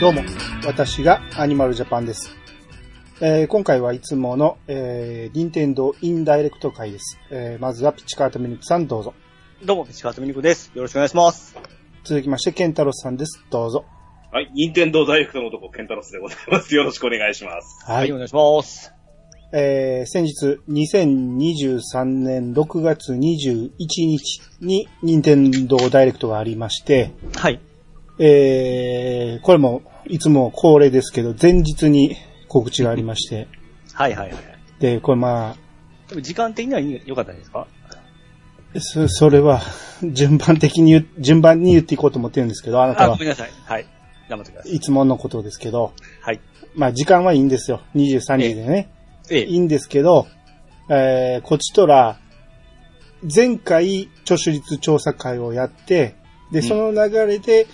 どうも、私がアニマルジャパンです。えー今回はいつもの、えー、任天堂インダイレクト会です。えーまずはピッチカートミニクさんどうぞ。どうも、ピチカートミニクです。よろしくお願いします。続きまして、ケンタロスさんです。どうぞ。はい、任天堂ダイレクトの男、ケンタロスでございます。よろしくお願いします。ははい、お願いします。えー先日、2023年6月21日に任天堂ダイレクトがありまして、はい。えーこれもいつも恒例ですけど、前日に告知がありまして、はいはいはい。で、これまあ、でも時間的には良かったですか？そそれは、順番的に順番に言っていこうと思ってるんですけど、あなたあ、ごはめんなさい。はい。頑張ってください。いつものことですけど、はい。まあ時間はいいんですよ。23時でね。えいいんですけど、えー、こちとら、前回、著手率調査会をやって、で、うんその流れで、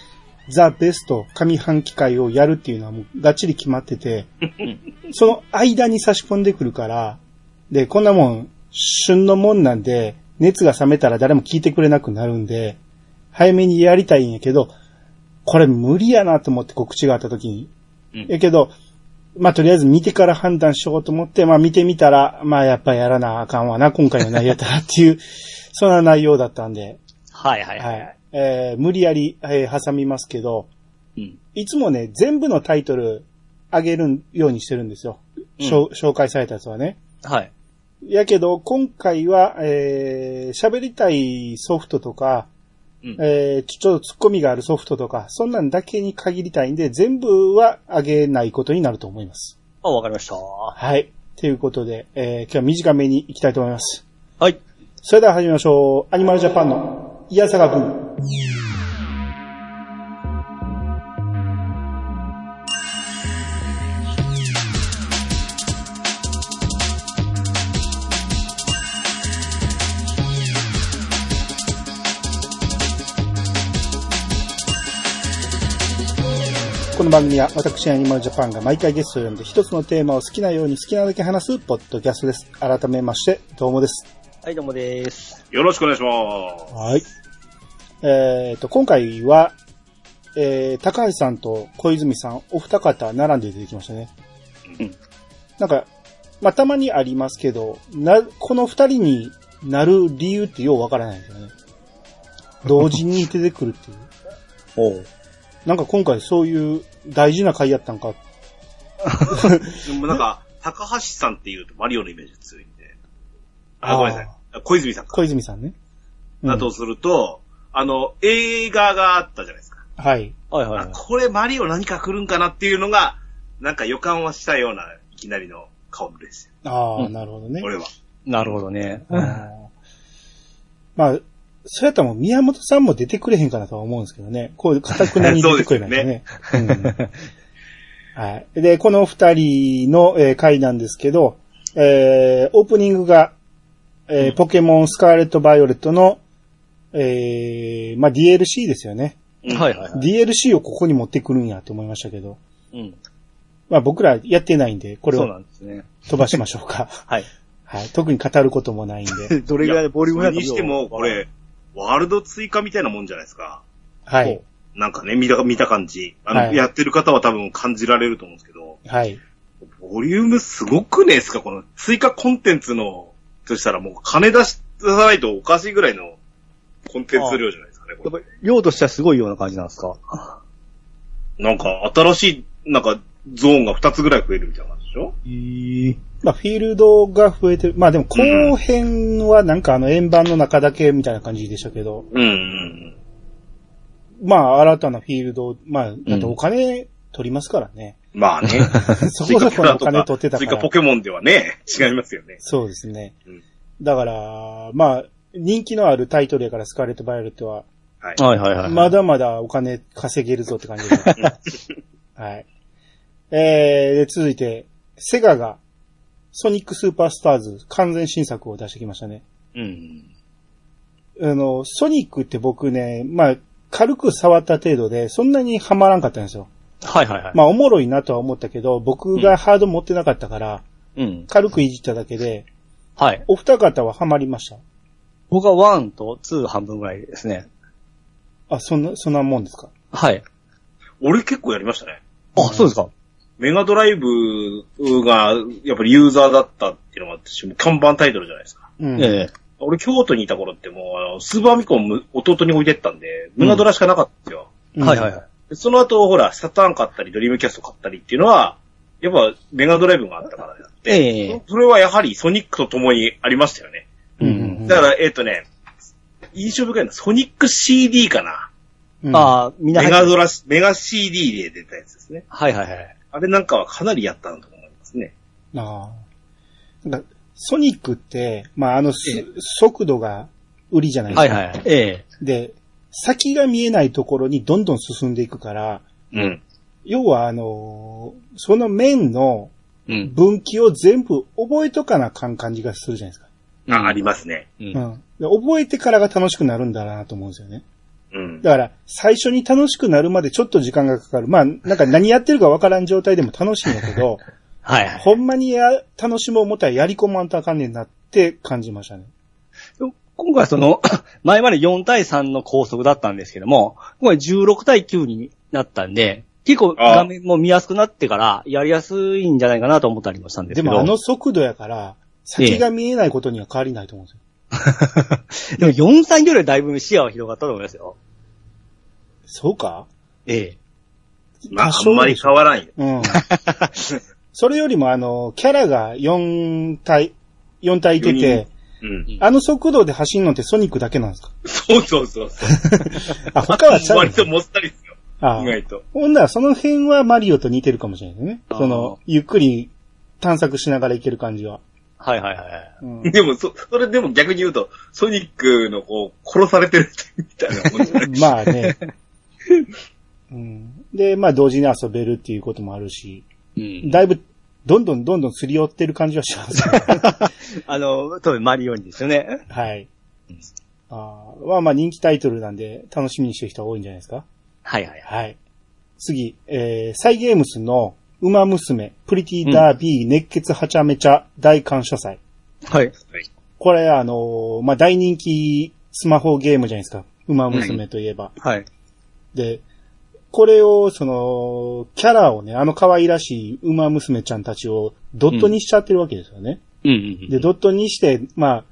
ザ・ベスト上半期会をやるっていうのはもうがっちり決まってて、その間に差し込んでくるから、で、こんなもん、旬のもんなんで、熱が冷めたら誰も聞いてくれなくなるんで、早めにやりたいんやけど、これ無理やなと思って告知があった時に。うんやけど、まあ、とりあえず見てから判断しようと思って、まあ、見てみたら、まあ、やっぱやらなあかんわな、今回の内容やったらっていう、そんな内容だったんで、はいはいは。はいい。えー、無理やり、えー挟みますけど、うん。いつもね、全部のタイトル上げるようにしてるんですよ。う紹介されたやつはね。はい。やけど、今回は、えー、喋りたいソフトとか、うんえー、ちょちょっとツッコミがあるソフトとか、そんなんだけに限りたいんで、全部は上げないことになると思います。あ、わかりました。はい。ということで、えー、今日は短めに行きたいと思います。はい。それでは始めましょう。アニマルジャパンの、イヤサガブー。この番組は私アニマルジャパンが毎回ゲストを呼んで一つのテーマを好きなように好きなだけ話すポッドキャストです。改めまして、どうもです。はい、どうもです。よろしくお願いします。はい。えっ、と、今回は、えー、高橋さんと小泉さん、お二方並んで出てきましたね。うん。なんか、まあ、たまにありますけど、な、この二人になる理由ってようわからないですよね。同時に出てくるっていう。おう。なんか今回そういう大事な回やったんか。でもなんか、高橋さんって言うとマリオのイメージが強いんで。あ、ごめんなさい。あ小泉さんか。小泉さんね。うんだとすると、あの、映画があったじゃないですか。はい。あはいはいはい。これマリオ何か来るんかなっていうのが、なんか予感はしたような、いきなりの顔ですよ。ああ、うんなるほどね。俺は。なるほどね。あーまあ、そうやったらもう宮本さんも出てくれへんかなとは思うんですけどね。こういう固くなに 出てくれないとね。うんはい。で、この二人の、えー回なんですけど、えーオープニングが、えーポケモンスカーレット・バイオレットの、えーまあ DLC ですよね。うんはいはいはい。DLC をここに持ってくるんやと思いましたけど、うん。まあ僕らやってないんで、これそうなをんですね。飛ばしましょうか。はい。はい。特に語ることもないんで。どれぐらいのボリュームのにしても、これ、ワールド追加みたいなもんじゃないですか。はい。なんかね、見た、見た感じ。あの、はいやってる方は多分感じられると思うんですけど、はい。ボリュームすごくねえですか？この追加コンテンツの、としたらもう金出し出さないとおかしいぐらいのコンテンツ量じゃないですかね。これ量としてはすごいような感じなんですか？なんか新しい、なんかゾーンが2つぐらい増えるみたいな感じでしょ？ええ。まあ、フィールドが増えてる。まあでも後編はなんかあの円盤の中だけみたいな感じでしたけど、うんうんまあ新たなフィールド、まあ、だってお金取りますからね。うん。まあね。そ追こそこのお金取ってたか追加ら。ポケモンではね、違いますよね。そうですね。うんだから、まあ、人気のあるタイトルやからスカーレット・バイオレットは、はい。はいはいはい。まだまだお金稼げるぞって感じで。はい。えー、で続いて、セガが、ソニックスーパースターズ完全新作を出してきましたね。うん。あの、ソニックって僕ね、まあ、軽く触った程度で、そんなにハマらんかったんですよ。はいはいはい。まあ、おもろいなとは思ったけど、僕がハード持ってなかったから、うん。軽くいじっただけで、はい。お二方はハマりました？僕は1と2半分ぐらいですね。あ、そんな、そんなもんですか？はい。俺結構やりましたね。あ、そうですか。メガドライブが、やっぱりユーザーだったっていうのがあって、看板タイトルじゃないですか。うん。ええ。俺、京都にいた頃ってもう、あのスーパーミコンむ弟に置いてったんで、メガドラしかなかったんですよ。うんはいはいはい。でその後、ほら、サターン買ったり、ドリームキャスト買ったりっていうのは、やっぱ、メガドライブがあったからであって、ええ。それはやはりソニックと共にありましたよね。うんうん。だから、えっ、とね、印象深いのはソニック CD かな。うん、ああ、みんなメガドラ、メガ CD で出たやつですね。はいはいはい。あれなんかはかなりやったなと思いますね。ああ。なんかソニックって、まあ、あの、すええ速度が売りじゃないですか。はいはい。ええ。で、先が見えないところにどんどん進んでいくから、うん。要はあのーその面のうん。分岐を全部覚えとかなあかん感じがするじゃないですか。あ、ありますね。う。うん覚えてからが楽しくなるんだなと思うんですよね。うん。だから、最初に楽しくなるまでちょっと時間がかかる。まあ、なんか何やってるかわからん状態でも楽しいんだけど、はいはい。ほんまにや、楽しもう思ったらやり込まんとあかんねんなって感じましたね。今回その、前まで4対3の高速だったんですけども、今回16対9になったんで、結構画面も見やすくなってから、やりやすいんじゃないかなと思ったりもしたんですけど。でもあの速度やから、先が見えないことには変わりないと思うんですよ。でも4、3よりはだいぶ視野は広がったと思いますよ。そうか？ええ。まあ、あんまり変わらんよ。うん。それよりもあの、キャラが4体、4体いてて、うん。あの速度で走るのってソニックだけなんですか？そうそうそうそう。あ、他はちゃう割ともったりですよ。あ意外と。ほんならその辺はマリオと似てるかもしれないね。あーその、ゆっくり探索しながら行ける感じは。はいはいはい。うんでも、そ、それでも逆に言うと、ソニックのこう、殺されてるみたいなもんじゃない？まあね。うん、で、まあ同時に遊べるっていうこともあるし、うん。だいぶ、どんどんどんどんすり寄ってる感じはします。あの、当然マリオにですよね。はい。あーまあまあ人気タイトルなんで楽しみにしてる人は多いんじゃないですか。はいはいはい。はい。次、えー、サイゲームスの馬娘、プリティダービー、熱血はちゃめちゃ大感謝祭。はい。これあのーまあ大人気スマホゲームじゃないですか。馬娘といえば。はい。で、これを、その、キャラをね、あの可愛らしい馬娘ちゃんたちをドットにしちゃってるわけですよね。うんうんうん。で、ドットにして、まあ、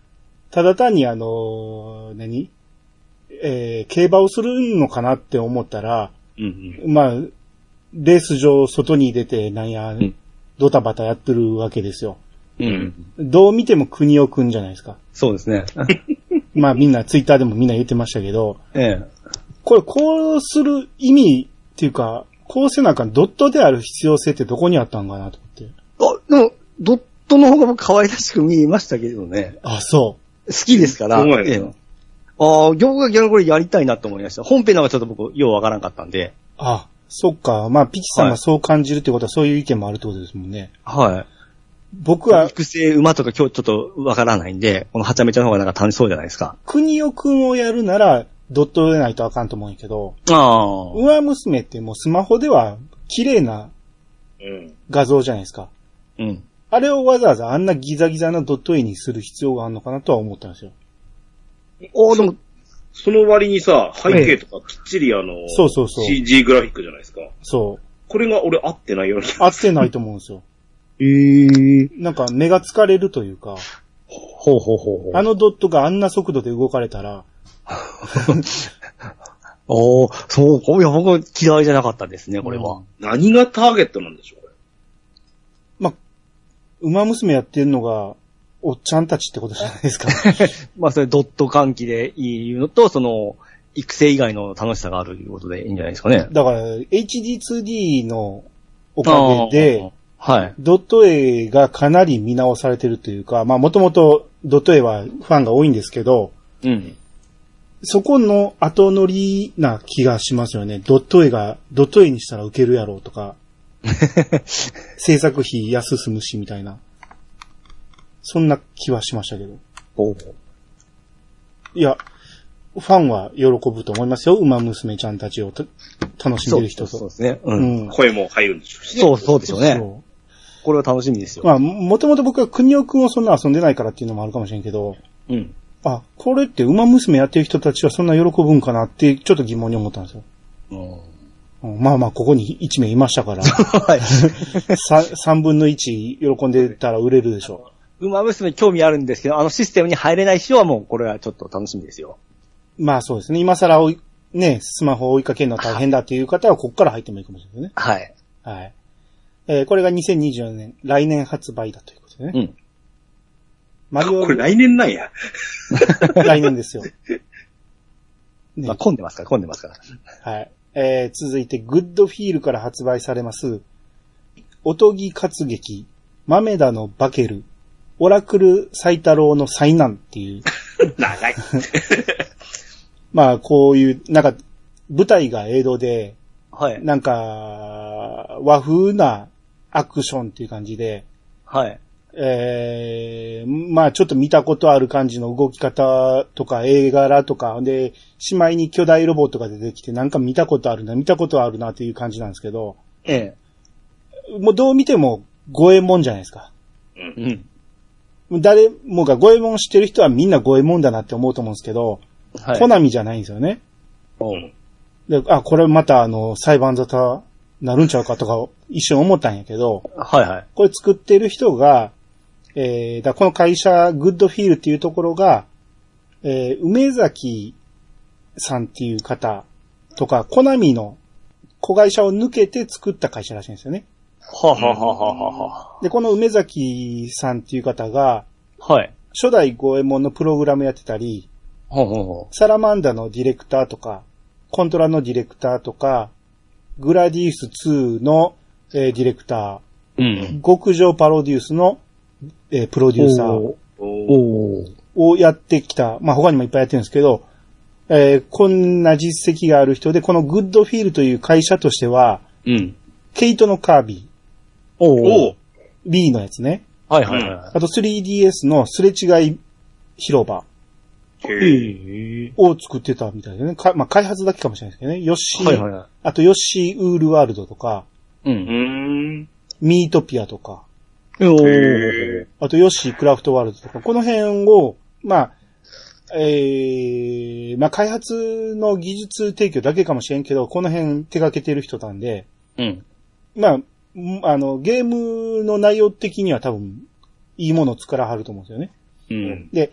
ただ単にあの、何？えー、競馬をするのかなって思ったら、うんうん。まあ、レース上外に出て、なんや、んドタバタやってるわけですよ。うんうん。どう見ても国尾くんじゃないですか。そうですね。まあみんな、ツイッターでもみんな言ってましたけど、ええ。これこうする意味っていうか、こうせなあかんドットである必要性ってどこにあったんかなと思って。あ、でも、ドットの方が僕可愛らしく見えましたけどね。あ、そ好きですから。そうええああ、業界逆にこれやりたいなと思いました。本編の方がちょっと僕、ようわからんかったんで。う。あ、そっか。まあ、ピチさんがそう感じるってことはそういう意見もあるってことですもんね。はい。僕は、育成馬とか今日ちょっとわからないんで、このはちゃめちゃの方がなんか楽しそうじゃないですか。国尾くんをやるなら、ドットでないとあかんと思うんやけど、ああ。上娘ってもうスマホでは綺麗なうん。画像じゃないですか。うん。あれをわざわざあんなギザギザなドット絵にする必要があるのかなとは思ったんですよ。おーでも、その割にさ、背景とかきっちりあの、そうそうそう CG グラフィックじゃないですか。そう。これが俺合ってないような気合ってないと思うんですよ。ええなんか目が疲れるというか、ほうほうほうほう。あのドットがあんな速度で動かれたら、おーそう、いや、僕は嫌いじゃなかったですね、これは。何がターゲットなんでしょう、こまあ、馬娘やってるのが、おっちゃんたちってことじゃないですか。まあ、それドット換気でいいのと、その、育成以外の楽しさがあるということでいいんじゃないですかね。だから、HD2D のおかげで、はい。ドット絵がかなり見直されてるというか、まあもともとドット絵はファンが多いんですけど、うん。そこの後乗りな気がしますよね。ドット絵が、ドット絵にしたらウケるやろうとか、制作費安すむしみたいな。そんな気はしましたけど。いや、ファンは喜ぶと思いますよ。馬娘ちゃんたちをた楽しんでる人と。そうですね。う。うんん。声も入るんでしょうしね。そう、そうでしょうね。そこれは楽しみですよ。うまあ、もともと僕は国尾くんをそんな遊んでないからっていうのもあるかもしれんけど、うん。あ、これって馬娘やってる人たちはそんな喜ぶんかなって、ちょっと疑問に思ったんですよ。うんうんまあまあ、ここに1名いましたから、はい。3, 分の1喜んでたら売れるでしょ馬娘興味あるんですけど、あのシステムに入れない人はもうこれはちょっと楽しみですよ。う。まあそうですね。今更追い、ね、スマホを追いかけるのは大変だっていう方は、ここから入ってもいいかもしれないね。はい。はい。えーこれが2024年、来年発売だということでね。うん。マリオこれ、来年なんや。来年ですよ。ね まあ、混んでますから、混んでますから。はい。えー続いて、グッドフィールから発売されます、おとぎ活劇、マメダのバケル、オラクルイ太郎の災難っていう、長い。まあ、こういう、なんか、舞台が江戸で、はい。なんか、和風なアクションっていう感じで、はい。えー、まあちょっと見たことある感じの動き方とか映画とか、で、しまいに巨大ロボットが出てきてなんか見たことあるな、見たことあるなっていう感じなんですけど、えもうどう見ても五右衛門じゃないですか。え。うん。もう誰もが五右衛門知ってる人はみんな五右衛門だなって思うと思うんですけど、はい。コナミじゃないんですよね。おうで、あ、これまたあの、裁判沙汰なるんちゃうかとか一瞬思ったんやけど、はいはい。これ作ってる人が、えー、だこの会社、グッドフィールっていうところが、えー、梅崎さんっていう方とか、コナミの子会社を抜けて作った会社らしいんですよね。はあ、はあはあはあはで、この梅崎さんっていう方が、あ、はい。初代五右衛門のプログラムやってたり、ほうほうほサラマンダのディレクターとか、コントラのディレクターとか、グラディウス2の、えーディレクタう。うー、ん。極上パロデュースの、えープロデューサー、をやってきた。まあ、他にもいっぱいやってるんですけど、えーこんな実績がある人で、このグッドフィールという会社としては、うん。ケイトのカービおおーー B のやつね。はいはいはあと 3DS のすれ違い広場。を作ってたみたいでね。かまあ、開発だけかもしれないですけどね。ヨッシー、はいはいはい。あとヨッシーウールワールドとか、う。うんーん。ミートピアとか。あとヨッシークラフトワールドとか、この辺を、まあ、えー、まあ、開発の技術提供だけかもしれんけど、この辺手掛けてる人なんで、うん。まあ、んあの、ゲームの内容的には多分、いいものを作らはると思うんですよね。うん。で、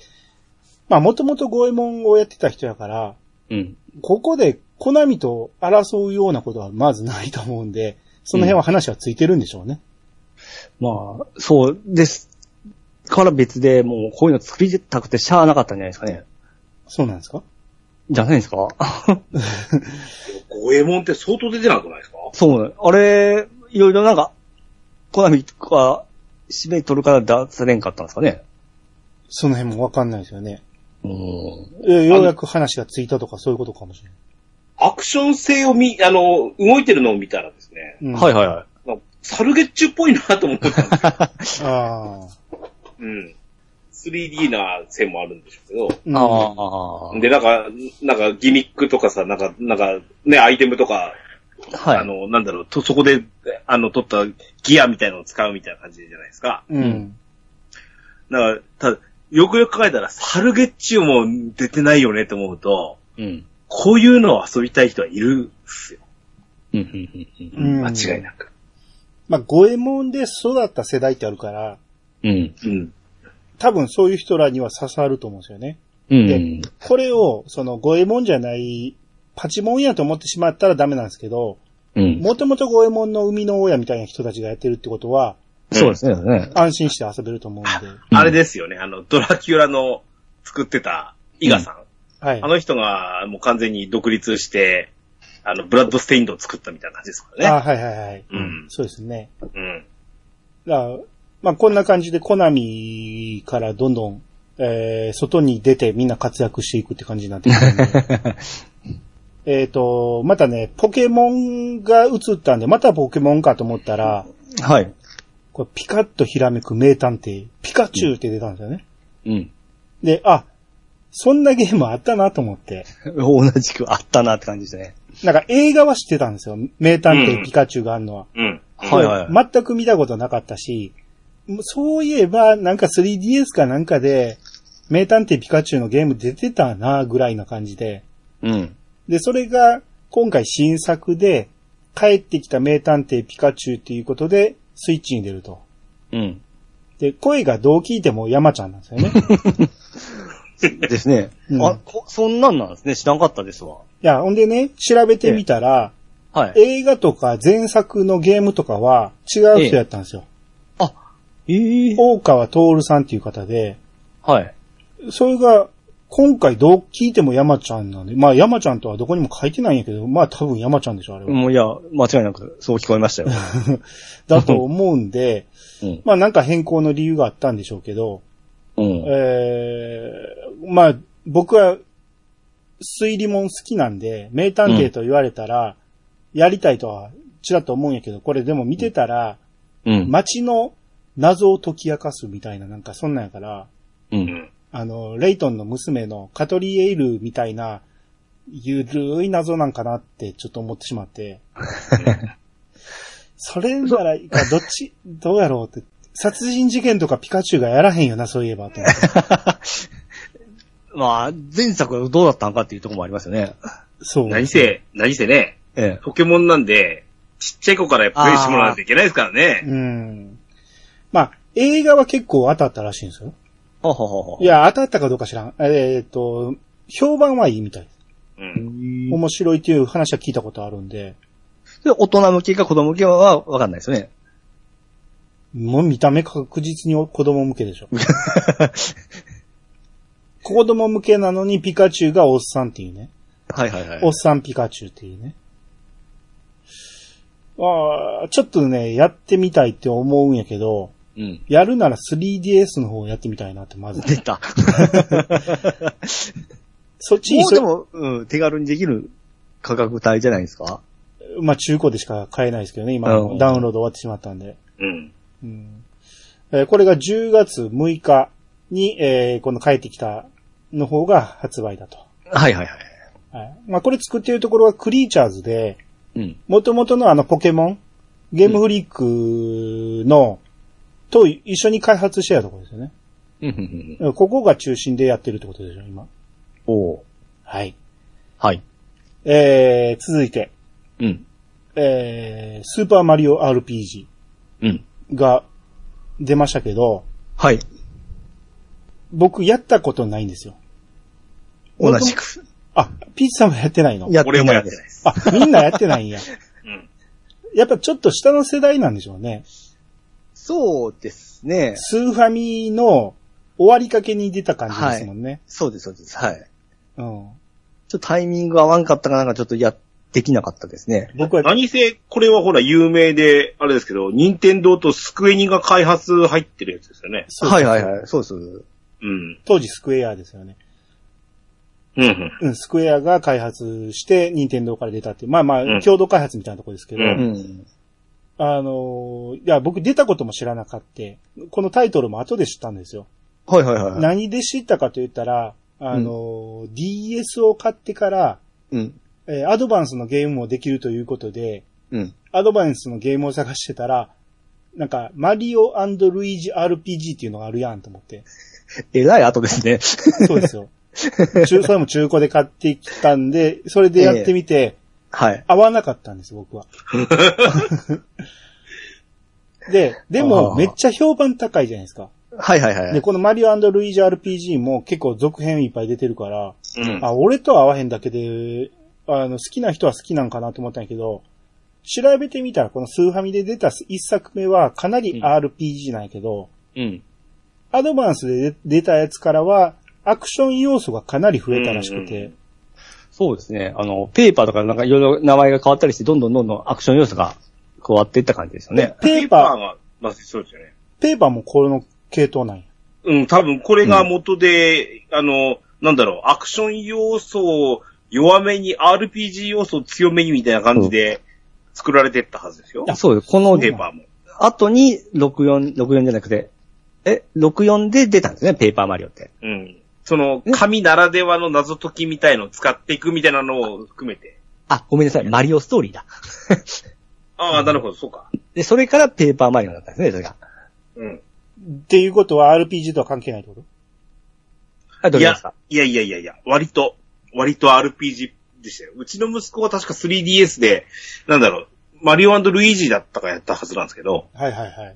まあ、もともとゴエモンをやってた人やから、うん。ここでコナミと争うようなことはまずないと思うんで、その辺は話はついてるんでしょうね。まあ、そうです。から別でもうこういうの作りたくてしゃあなかったんじゃないですかね。そうなんですか？じゃないですか？五右衛門って相当出てなくないですか？そうね。あれ、いろいろなんか、コナミが締め取るから出されんかったんですかね？その辺もわかんないですよね。うん。えーようやく話がついたとかそういうことかもしれアクション性を見、あの、動いてるのを見たらですね、ない。うん、はいはいはい。サルゲッチュっぽいなと思ったんですよ。ああ。うん。3D な線もあるんでしょうけああ。で、なんか、なんかギミックとかさ、なんか、なんか、ね、アイテムとか、はい。あの、なんだろう、と、そこで、あの、取ったギアみたいなのを使うみたいな感じじゃないですか。うん。だから、ただ、よくよく考えたら、サルゲッチュも出てないよねって思うと、うん。こういうのを遊びたい人はいるっすよ。うん。うん。うん。うん間違いなく。まあ、五右衛門で育った世代ってあるから、うん。うん。多分そういう人らには刺さると思うんですよね。うん。これを、その五右衛門じゃない、パチモンやと思ってしまったらダメなんですけど、うん。もともと五右衛門の生みの親みたいな人たちがやってるってことは、そうですね。ね安心して遊べると思うんで。うんあれですよね、あの、ドラキュラの作ってた伊賀さん。はいあ。の人がもう完全に独立して、あの、ブラッドステインドを作ったみたいな感じですからね。あはいはいはい。うん。そうですね。うん。だまあこんな感じでコナミからどんどん、えー、外に出てみんな活躍していくって感じになってきたんで。えっと、またね、ポケモンが映ったんで、またポケモンかと思ったら、はい。これピカッとひらめく名探偵、ピカチュウって出たんですよね。うん。で、あ、そんなゲームあったなと思って。同じくあったなって感じですね。なんか映画は知ってたんですよ。名探うん偵ピカチュウがあるのは。うん。はいはい。全く見たことなかったし、そういえば、なんか 3DS かなんかで、名探偵ピカチュウのゲーム出てたな、ぐらいな感じで。うん。で、それが、今回新作で、帰ってきた名探偵ピカチュウっていうことで、スイッチに出ると。うん。で、声がどう聞いても山ちゃんなんですよね。ですね。うんあ、こそんなんなんですね。知らんかったですわ。いや、ほんでね、調べてみたら、はい。映画とか前作のゲームとかは違う人やったんですよ。あ、ええ大川徹さんっていう方で、はい。それが、今回どう聞いても山ちゃんなんで、まあ山ちゃんとはどこにも書いてないんやけど、まあ多分山ちゃんでしょ、あれは。もういや、間違いなくそう聞こえましたよ。だと思うんで、うん。まあなんか変更の理由があったんでしょうけど、うん。えー、まあ僕は推理もん好きなんで、名探偵と言われたら、やりたいとはちらっと思うんやけど、これでも見てたら、うん。街の謎を解き明かすみたいな、なんかそんなんやから、う。うんん。あの、レイトンの娘のカトリエイルみたいな、ゆるい謎なんかなってちょっと思ってしまって。それならどっち、どうやろうって。殺人事件とかピカチュウがやらへんよな、そういえば。まあ、前作どうだったんかっていうところもありますよね。そう。何せ、何せね、ええ。ポケモンなんで、ちっちゃい子からプレイしてもらわないといけないですからね。うん。まあ、映画は結構当たったらしいんですよ。ははははいや、当たったかどうか知らん。えーっと、評判はいいみたい。うん。も面白いっていう話は聞いたことあるんで、う大人向けか子供向けはわかんないですよね。もう見た目確実に子供向けでしょ。子供向けなのにピカチュウがおっさんっていうね。はいはいはい。おっさんピカチュウっていうね。ああ、ちょっとね、やってみたいって思うんやけど、うん。やるなら 3DS の方をやってみたいなって、まず。出た。そっちにそもうでも、うん、手軽にできる価格帯じゃないですか？まあ中古でしか買えないですけどね、今、うんダウンロード終わってしまったんで。うん。うんえーこれが10月6日に、えーこの帰ってきたの方が発売だと。はいはいはい。はい。まあこれ作ってるところはクリーチャーズで、うん。元々のあのポケモン、ゲームフリークの、と一緒に開発してたところですよね。うんうんうん。ここが中心でやってるってことでしょ、今。おーはい。はい。えー、続いて、うん。えー、スーパーマリオ RPG うん。が出ましたけど、はい。僕やったことないんですよ。同じく。あ、ピーチさんもやってないの？やって俺も。やってないです。あ、みんなやってないんや。うん。やっぱちょっと下の世代なんでしょうね。そうですね。スーファミの終わりかけに出た感じですもんね。そうです、そうです。はい。うん。ちょっとタイミング合わんかったかなんかちょっとや、できなかったですね。僕は、何せ、これはほら有名で、あれですけど、任天堂とスクエニが開発入ってるやつですよね。そうはいはいはい。そうです。うん。当時スクエアですよね。うんうん。うん、スクエアが開発して、任天堂から出たっていう。まあまあ、うん共同開発みたいなところですけど、うんうん。あのーいや、僕出たことも知らなかった。このタイトルも後で知ったんですよ。はいはいはい。何で知ったかと言ったら、あのー DS を買ってから、うん。えーアドバンスのゲームもできるということで、うん。アドバンスのゲームを探してたら、なんか、マリオルイージ RPG っていうのがあるやんと思って。えらい後ですね。そうですよ。中、それも中古で買ってきたんで、それでやってみて、はい。合わなかったんです、僕は。で、でも、めっちゃ評判高いじゃないですか。はいはいはい。で、このマリオルイージ RPG も結構続編いっぱい出てるから、うん。あ、俺とは合わへんだけで、あの、好きな人は好きなんかなと思ったんやけど、調べてみたら、このスーファミで出た一作目はかなり RPG なんやけど、うん。アドバンスで出たやつからは、アクション要素がかなり増えたらしくうんうて、そうですね。あの、ペーパーとかなんかいろいろ名前が変わったりして、どんどんどんどんアクション要素が加わっていった感じですよね。ペーパー、が、まあ、そうですよね。ペーパーもこの系統なんや。うん、多分これが元で、あの、なんだろう、アクション要素を弱めに RPG 要素を強めにみたいな感じで作られてったはずですよ。そうです。このペーパーも。後に64、64じゃなくて、え、64で出たんですね、ペーパーマリオって。うん。その、紙ならではの謎解きみたいのを使っていくみたいなのを含めて。あ、ごめんなさい。マリオストーリーだ。ああ、なるほど、そうか。で、それからペーパーマリオだったんですね、それが。うん。っていうことは RPG とは関係ないってこと？はい、どういですか、いやいやいやいや、割と、割と RPG でしたよ。うちの息子は確か 3DS で、なんだろう、マリオルイージだったかやったはずなんですけど、はいはいはい。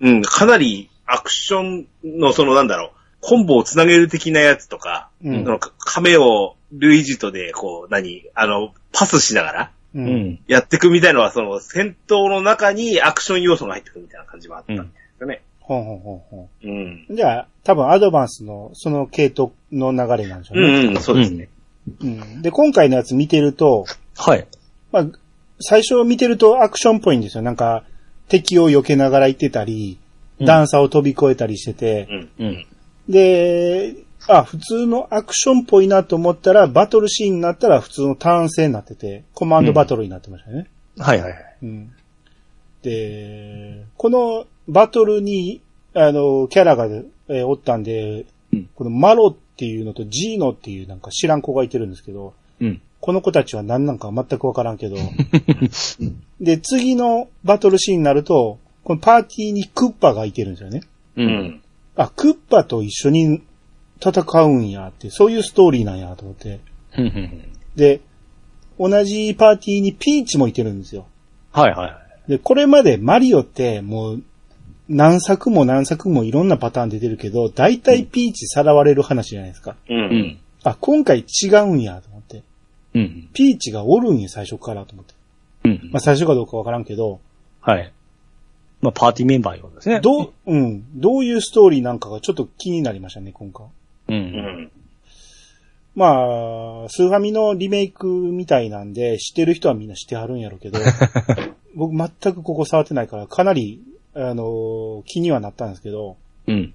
うん、かなりアクションのそのなんだろう、コンボをつなげる的なやつとか、うんそのか亀をルイージとで、こう、何、あの、パスしながらう。うんん。やっていくみたいのは、その戦闘の中にアクション要素が入ってくるみたいな感じもあったんですよね。ほんほんほんほうん。ん。じゃあ、多分アドバンスのその系統の流れなんでしょうね。うん、うん、そうですね。うん。で、今回のやつ見てると、はい。まあ、最初見てるとアクションっぽいんですよ。なんか、敵を避けながら行ってたり、うん段差を飛び越えたりしてて、うん。うん。で、あ、普通のアクションっぽいなと思ったら、バトルシーンになったら普通のターン制になってて、コマンドバトルになってましたね。はいはいはい。うん。で、このバトルに、あの、キャラが、えーおったんで、うんこのマロっていうのとジーノっていうなんか知らん子がいてるんですけど、うん。この子たちは何なんか全くわからんけど、で、次のバトルシーンになると、このパーティーにクッパがいてるんですよね。う。うんん。あ、クッパと一緒に戦うんやって、そういうストーリーなんやと思って。で、同じパーティーにピーチもいてるんですよ。はいはいはい。で、これまでマリオってもう何作も何作もいろんなパターン出てるけど、大体ピーチさらわれる話じゃないですか。う。うんん。あ、今回違うんやと思って。うん。ピーチがおるんや最初からと思って。うんまあ。最初かどうかわからんけど、はい。まあ、パーティーメンバーいうことですね。どう、うん、どういうストーリーなんかがちょっと気になりましたね、今回。う。うんん。まあ、スーファミのリメイクみたいなんで、知ってる人はみんな知ってはるんやろうけど、僕全くここ触ってないから、かなり、あの、気にはなったんですけど、うん。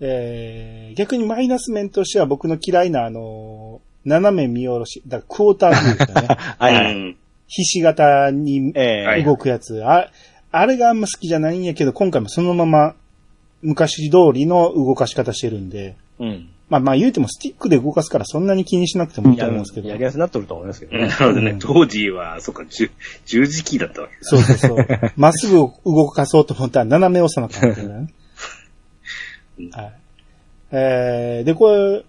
えー、逆にマイナス面としては僕の嫌いなあの、斜め見下ろし、だからクォータービューですかね。はいひし形にええ動くやつ。あ、あれがあんま好きじゃないんやけど、今回もそのまま昔通りの動かし方してるんで、うん。まあまあ言うてもスティックで動かすからそんなに気にしなくてもいいと思うんですけどや。りやすくなっとると思いますけどね。なるほどねうん。当時は、そっか、十十字キーだったわけだ。そうそうそう。まっすぐ動かそうと思ったら斜め押さなかったんだよね。はい。えー、で、これ、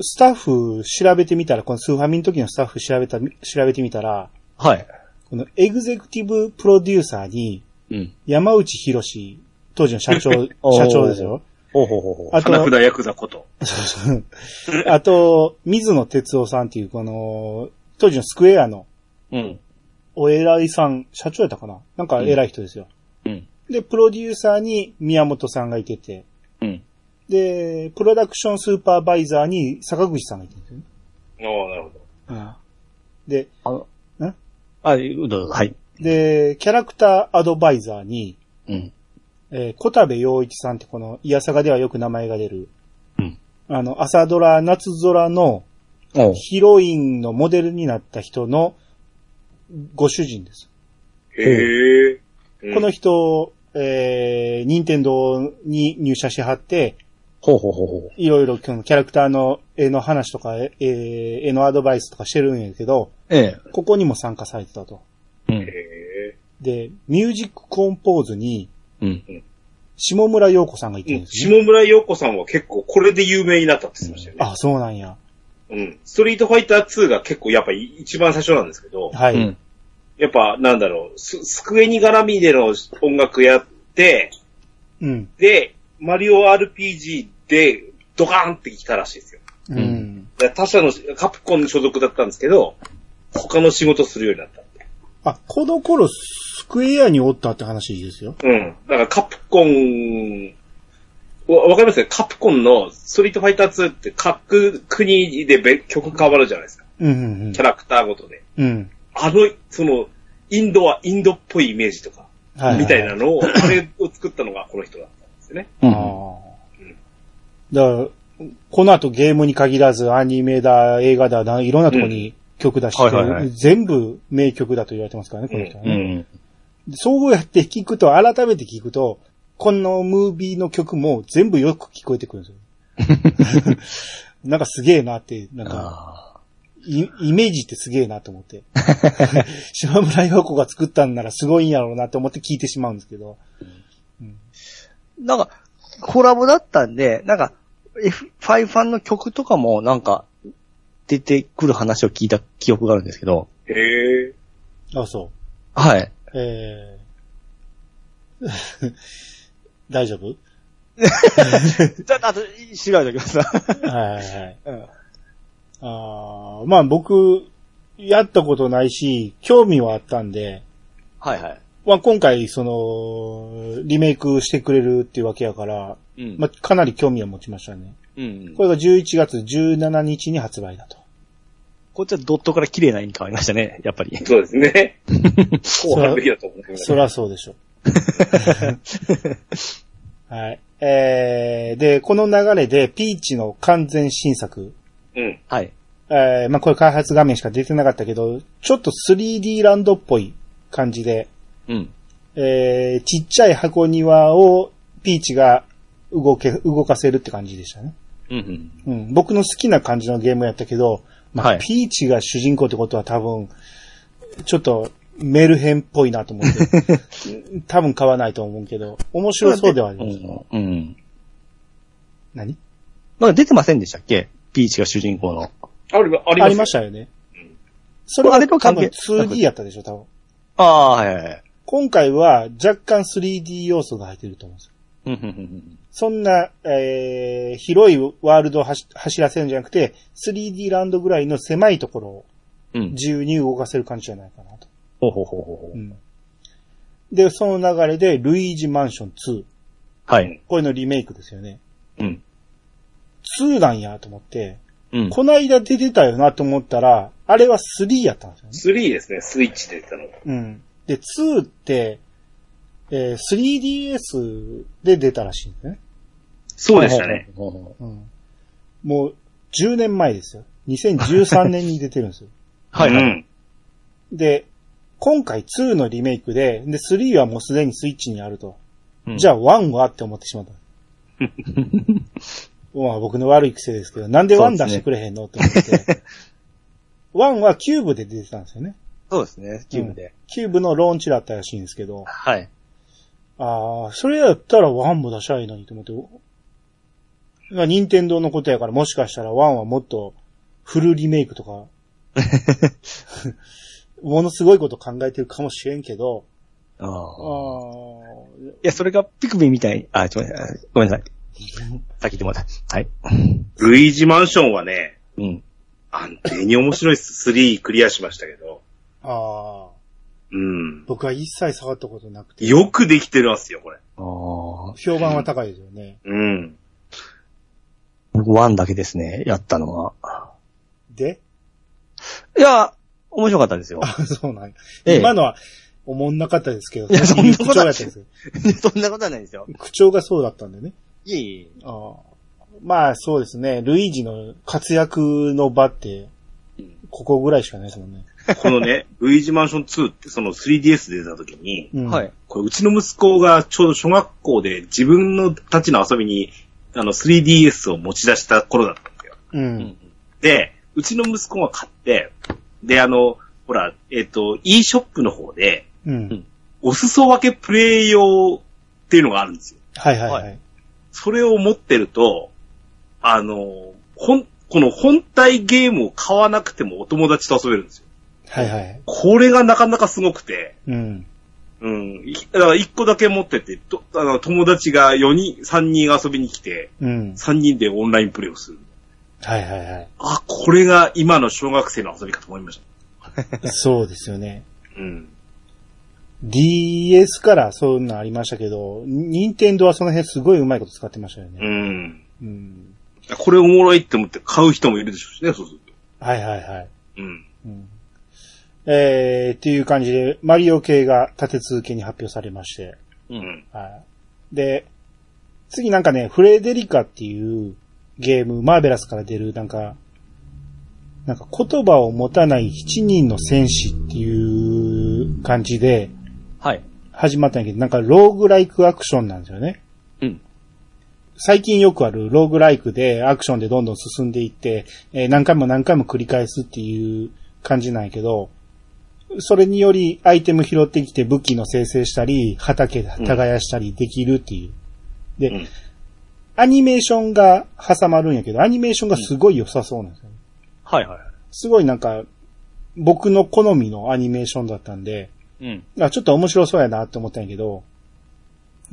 スタッフ調べてみたら、このスーファミの時のスタッフ調べた、調べてみたら、はい。このエグゼクティブプロデューサーに、うん。山内博士、当時の社長、社長ですよ。ほうほうほうほう。あと、花札ヤクザこと。そうそうあと、水野哲夫さんっていう、この、当時のスクエアのうん。お偉いさん、社長やったかな？なんか偉い人ですよ。うん。で、プロデューサーに宮本さんがいてて、うん。で、プロダクションスーパーバイザーに坂口さんがいてるんですよね。ああ、なるほど。うんで、あの、んあ、どうぞ、はい。で、キャラクターアドバイザーに、うん。えー小田部洋一さんってこの、イヤサガではよく名前が出る、うん。あの、朝ドラ、夏空のヒロインのモデルになった人のご主人です。へえ。この人、えー、任天堂に入社しはって、ほうほうほうほいろいろキャラクターの絵の話とか、えー絵のアドバイスとかしてるんやけど、う。ええ。ここにも参加されてたと。うん。へえ。で、ミュージックコンポーズに、うん。下村陽子さんがいてるんですね。下村陽子さんは結構これで有名になったって言ってましたよね。あ、そうなんや。うん。ストリートファイター2が結構やっぱり一番最初なんですけど、はい。うん。やっぱなんだろう、ススクエニ絡みでの音楽やって、うん。で、マリオ RPG でドカーンって来たらしいですよ。うん。他社の、カプコンの所属だったんですけど、他の仕事するようになった。あ、この頃、スクエアにおったって話ですよ。うん。だからカプコン、わわかりますね？カプコンのストリートファイター2って各国で別曲変わるじゃないですか。うん、うんキャラクターごとで。うん。うん。あの、その、インドはインドっぽいイメージとか、はい。みたいなのを、あれを作ったのがこの人だったんですよね。うあん。あ。だから、この後ゲームに限らず、アニメだ、映画だ、ないろんなとこに曲出して、はいはいはい全部名曲だと言われてますからね、この人はうね。ん。そうやって聞くと、改めて聞くと、このムービーの曲も全部よく聞こえてくるんですよ。なんかすげえなって、なんか、あイイメージってすげえなと思って。島村陽子が作ったんならすごいんやろうなって思って聞いてしまうんですけど。ーなんか、コラボだったんで、なんか、F、ファイファンの曲とかもなんか、出てくる話を聞いた記憶があるんですけど、へえ。あ、そはい。えー、大丈夫？じゃあ、あと、調べておきます。はいはいはい。うんあーまあ僕、やったことないし、興味はあったんで、はいはい。まあ今回、その、リメイクしてくれるっていうわけやから、うんまあかなり興味は持ちましたね。うんこれが11月17日に発売だと。こっちはドットから綺麗な絵に変わりましたね、やっぱり。そうですね。こうあるべきだと思います。そらそうでしょ。はい。えー、で、この流れで、ピーチの完全新作。うん。はい。えー、まあこれ開発画面しか出てなかったけど、ちょっと 3D ランドっぽい感じで、うん。えー、ちっちゃい箱庭をピーチが動け、動かせるって感じでしたね。うんうん。うん。僕の好きな感じのゲームやったけど、まあ、はいピーチが主人公ってことは多分、ちょっとメルヘンっぽいなと思って、多分買わないと思うけど、面白そうではあります。うん。うん。何？なんか出てませんでしたっけ？ピーチが主人公の。ありありありまましたよね。それはあれと多分関係 2D やったでしょ、多分。ああ、はいはいはい。今回は若干 3D 要素が入ってると思うんですよ。そんな、えー、広いワールドを走走らせるんじゃなくて、3D ランドぐらいの狭いところを。自由に動かせる感じじゃないかなと。ほうほうほうほう。うん。で、その流れで、ルイージマンション2。はい。これのリメイクですよね。うん。2なんやと思って、うん。こないだ出てたよなと思ったら、あれは3やったんですよね。3ですね、スイッチで出たのが。うん。で、2って、えー 3DS で出たらしいんですね。そうでしたね。ほうん。もう、10年前ですよ。2013年に出てるんですよ。はいはい。うん。で、今回2のリメイクで、で、3はもうすでにスイッチにあると。うんじゃあ1はって思ってしまった。まあ僕の悪い癖ですけど、なんで1出してくれへんのって思って。1 はキューブで出てたんですよね。そうですね、キューブで。キューブのローンチだったらしいんですけど、はい。ああ、それやったら1も出しゃいいのにと思って、まあ、任天堂のことやからもしかしたら1はもっとフルリメイクとか、ものすごいこと考えてるかもしれんけど、ああ。あいや、それがピクミンみたいに、あ、ちょっと待ってごめんなさい。先言ってもらった。はい。ルイージマンションはね、うん。安定に面白いっす。3クリアしましたけど。あ、ああ、うん。僕は一切触ったことなくて。よくできてるんすよ、これ。ああ。評判は高いですよね。うん。僕、ワンだけですね、やったのは。で？いや、面白かったですよ。あ、そうなんやええ今のは、おもんなかったですけど、いやそんなことは調だったんですよ。そんなことはないですよ。口調がそうだったんでね。いえいえ。ああまあそうですね。ルイージの活躍の場って、ここぐらいしかないですもんね。このね、ルイージマンション2ってその 3DS で出た時に、うん、はい。。これうちの息子がちょうど小学校で自分のたちの遊びに、あの 3DS を持ち出した頃だったんですよ。う。うんん。で、うちの息子が買って、で、あの、ほら、えっ、と、e ショップの方で、うん。お裾分けプレイ用っていうのがあるんですよ。はいはいはい。はそれを持ってると、あの、ほん、この本体ゲームを買わなくてもお友達と遊べるんですよ。はいはい。これがなかなかすごくて、うん。うん。いだから一個だけ持ってて、とあの友達が4人、3人遊びに来て、うん。3人でオンラインプレイをする。はいはいはい。あ、これが今の小学生の遊びかと思いました。そうですよね。うん。DS からそういうのありましたけど、任天堂はその辺すごいうまいこと使ってましたようね。ん。うん。これおもろいって思って買う人もいるでしょうしね、そうすると。はいはいはい。うん。うん、えー、っていう感じで、マリオ系が立て続けに発表されまして。う。うんん。はい。で、次なんかね、フレデリカっていうゲーム、マーベラスから出るなんか、なんか言葉を持たない7人の戦士っていう感じではい。始まったんやけど、なんかローグライクアクションなんですよね。うん。最近よくあるローグライクでアクションでどんどん進んでいって、えー何回も何回も繰り返すっていう感じなんやけど、それによりアイテム拾ってきて武器の生成したり、畑耕したりできるっていう。で、うんアニメーションが挟まるんやけど、アニメーションがすごい良さそうなんですよ、ねはいはい。すごいなんか、僕の好みのアニメーションだったんで、うん。あちょっと面白そうやなって思ったんやけど、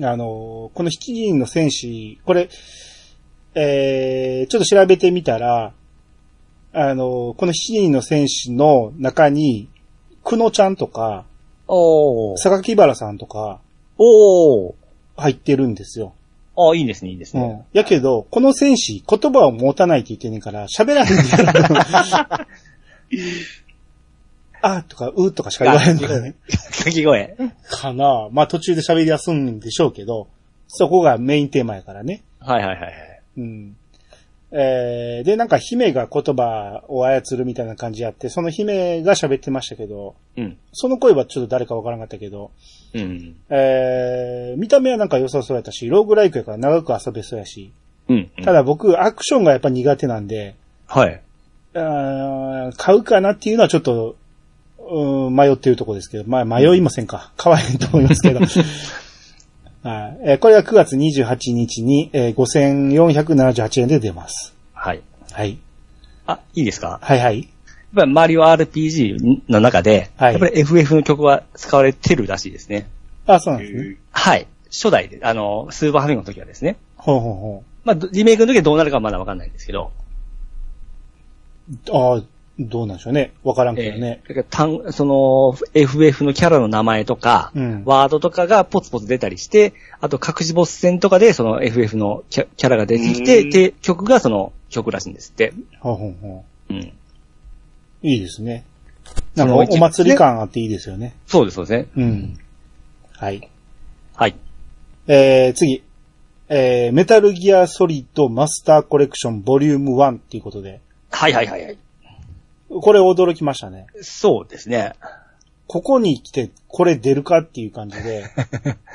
あの、この7人の戦士、これ、えー、ちょっと調べてみたら、あの、この7人の戦士の中に、くのちゃんとか、おー。榊原さんとかおー。入ってるんですよ。あいいですね、いいですうんね。。やけど、この戦士、言葉を持たないって言ってんねんから、喋らへんねんから。あとか、うとかしか言わへんからね。掛け声。かなまあ途中で喋りやすんでしょうけど、そこがメインテーマやからね。はいはいはいはい。うん。えー、で、なんか姫が言葉を操るみたいな感じやって、その姫が喋ってましたけど、うん。その声はちょっと誰かわからなかったけど、うん。えー、見た目はなんか良さそうやったし、ローグライクやから長く遊べそうやし、うん。ただ僕、アクションがやっぱ苦手なんで、はい。あー買うかなっていうのはちょっと、うん迷ってるところですけど、まあ迷いませんか？買わへんと思いますけど。はいえーこれは9月28日に、えー5478円で出ます。はい。はい。あ、いいですか？はいはい。やっぱりマリオ RPG の中で、はいやっぱり FF の曲は使われてるらしいですね。あ、そうなんですね。はい。初代で、あの、スーパーファミコンの時はですね。ほうほうほまあ、どリメイクの時はどうなるかはまだわかんないんですけど。う。ああ、どうなんでしょうね。わからんけどね。えーだから単その、FF のキャラの名前とか、うんワードとかがポツポツ出たりして、あと隠しボス戦とかでその FF のキャキャラが出てきて、うんで、曲がその曲らしいんですって。ほうほうほうん。う。いいですね。なんかお祭り感あっていいですよね。そうです、そうですね。うん。はい。はい。えー、次。えー、メタルギアソリッドマスターコレクションボリューム1っていうことで、はいはいはいはい。これ驚きましたね。そうですね。ここに来てこれ出るかっていう感じで、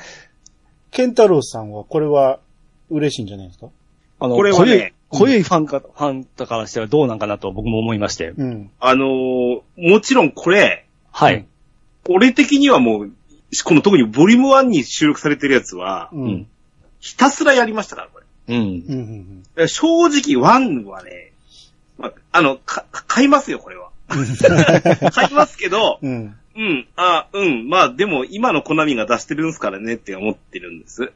ケンタロウさんはこれは嬉しいんじゃないですか？あの、これはね濃い、濃いファンか、ファンとからしてはどうなんかなと僕も思いまして。うん。あのーもちろんこれ、はい。俺的にはもう、この特にボリューム1に収録されてるやつは、う。うんん。ひたすらやりましたから、これ。うん。うん。うん。正直1はね、まあ、あの、か、買いますよ、これは。買いますけど、うん。うん、あ、うん、まあでも今のコナミが出してるんすからねって思ってるんです。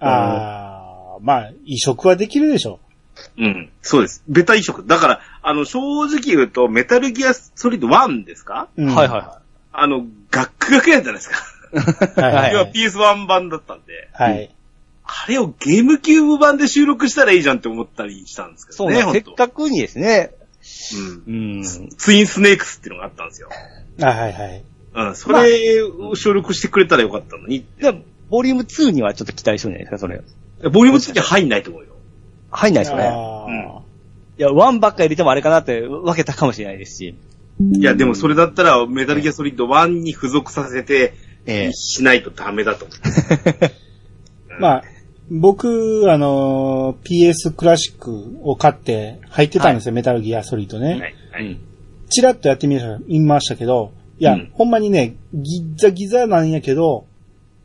あー、まあ、移植はできるでしょうん、そうです。ベタ移植。だから、あの、正直言うと、メタルギアソリッド1ですか？う。うん。はいはいはあの、ガックガクやったじゃないですか。はいはい要は PS1 版だったんで、はい。あれをゲームキューブ版で収録したらいいじゃんって思ったりしたんですい。けどね、そうね。せっかくにですね。うん。うん。ツインスネークスっていうのがあったんですよ。あ、はいはい。うん、それを収録してくれたらよかったのに。でも、ボリューム2にはちょっと期待してるんじゃないですか、それ。ボリューム2に入んないと思うよ。入んないですよね。あーいや、1ばっか入れてもあれかなって分けたかもしれないですし。いや、でもそれだったら、メタルギアソリッド1に付属させて、ええしないとダメだと思う。まあ、僕、あのー PS クラシックを買って入ってたんですよ、メタルギアソリッドね。はい。はうんい。。チラッとやってみました見ましたけど、いや、うんほんまにね、ギッザギザなんやけど、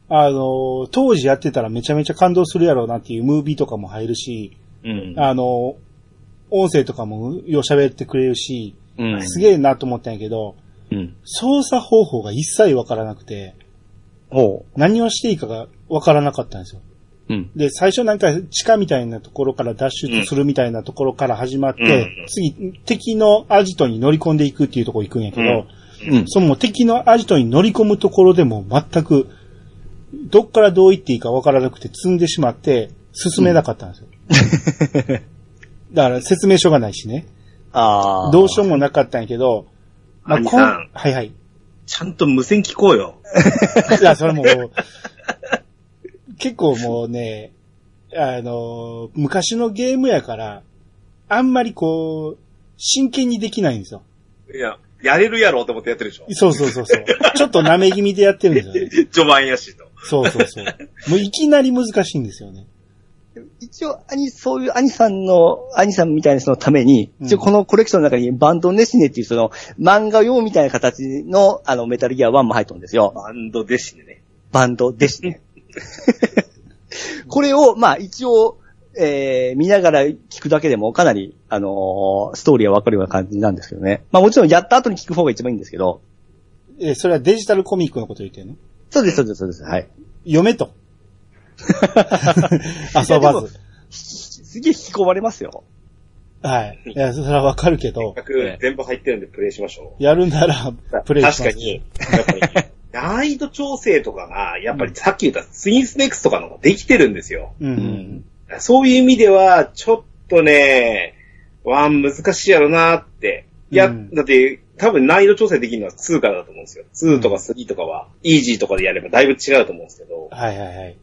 あのー当時やってたらめちゃめちゃ感動するやろうなっていうムービーとかも入るし、うん。あのー音声とかもよう喋ってくれるし、うん。すげえなと思ったんやけど、うん。操作方法が一切わからなくて、ほ何をしていいかがわからなかったんですよ。う。うん。で、最初なんか地下みたいなところから脱出するみたいなところから始まって、うん次、敵のアジトに乗り込んでいくっていうところ行くんやけど、うん。その敵のアジトに乗り込むところでも全く、どっからどう行っていいかわからなくて積んでしまって、進めなかったんですよ。だから説明書がないしね。ああ。どうしようもなかったんやけど、まあ、こんはいはい。ちゃんと無線聞こうよ。いや、それもう、結構もうね、あの、昔のゲームやから、あんまりこう、真剣にできないんですよ。いや、やれるやろうと思ってやってるでしょ。そうそうそうそう。ちょっと舐め気味でやってるんですよね。序盤やしと。そうそうそう。もういきなり難しいんですよね。一応、兄、そういう兄さんの、兄さんみたいな人のために、うん一応このコレクションの中にバンドネシネっていうその漫画用みたいな形のあのメタルギア1も入ってるんですよ。バンドですね。バンドですね。これを、まあ一応、えー、見ながら聞くだけでもかなり、あのーストーリーはわかるような感じなんですけどね。まあもちろんやった後に聞く方が一番いいんですけど。え、それはデジタルコミックのこと言ってるの？そうです、そうです、そうです。はい。読めと。遊ばず。すげえ引き込まれますよ。はい。いや、それはわかるけど、全全部入ってるんでプレイしましょやるなら、う。プレイします確かに、難易度調整とかが、やっぱりさっき言ったツインスネックスとかのができてるんですよ。うんうん。そういう意味では、ちょっとね、ワン難しいやろなって。いや、うんだって、多分難易度調整できるのは2からだと思うんですよ。2とか3とかは、イージーとかでやればだいぶ違うと思うんですけど、はいはいはい。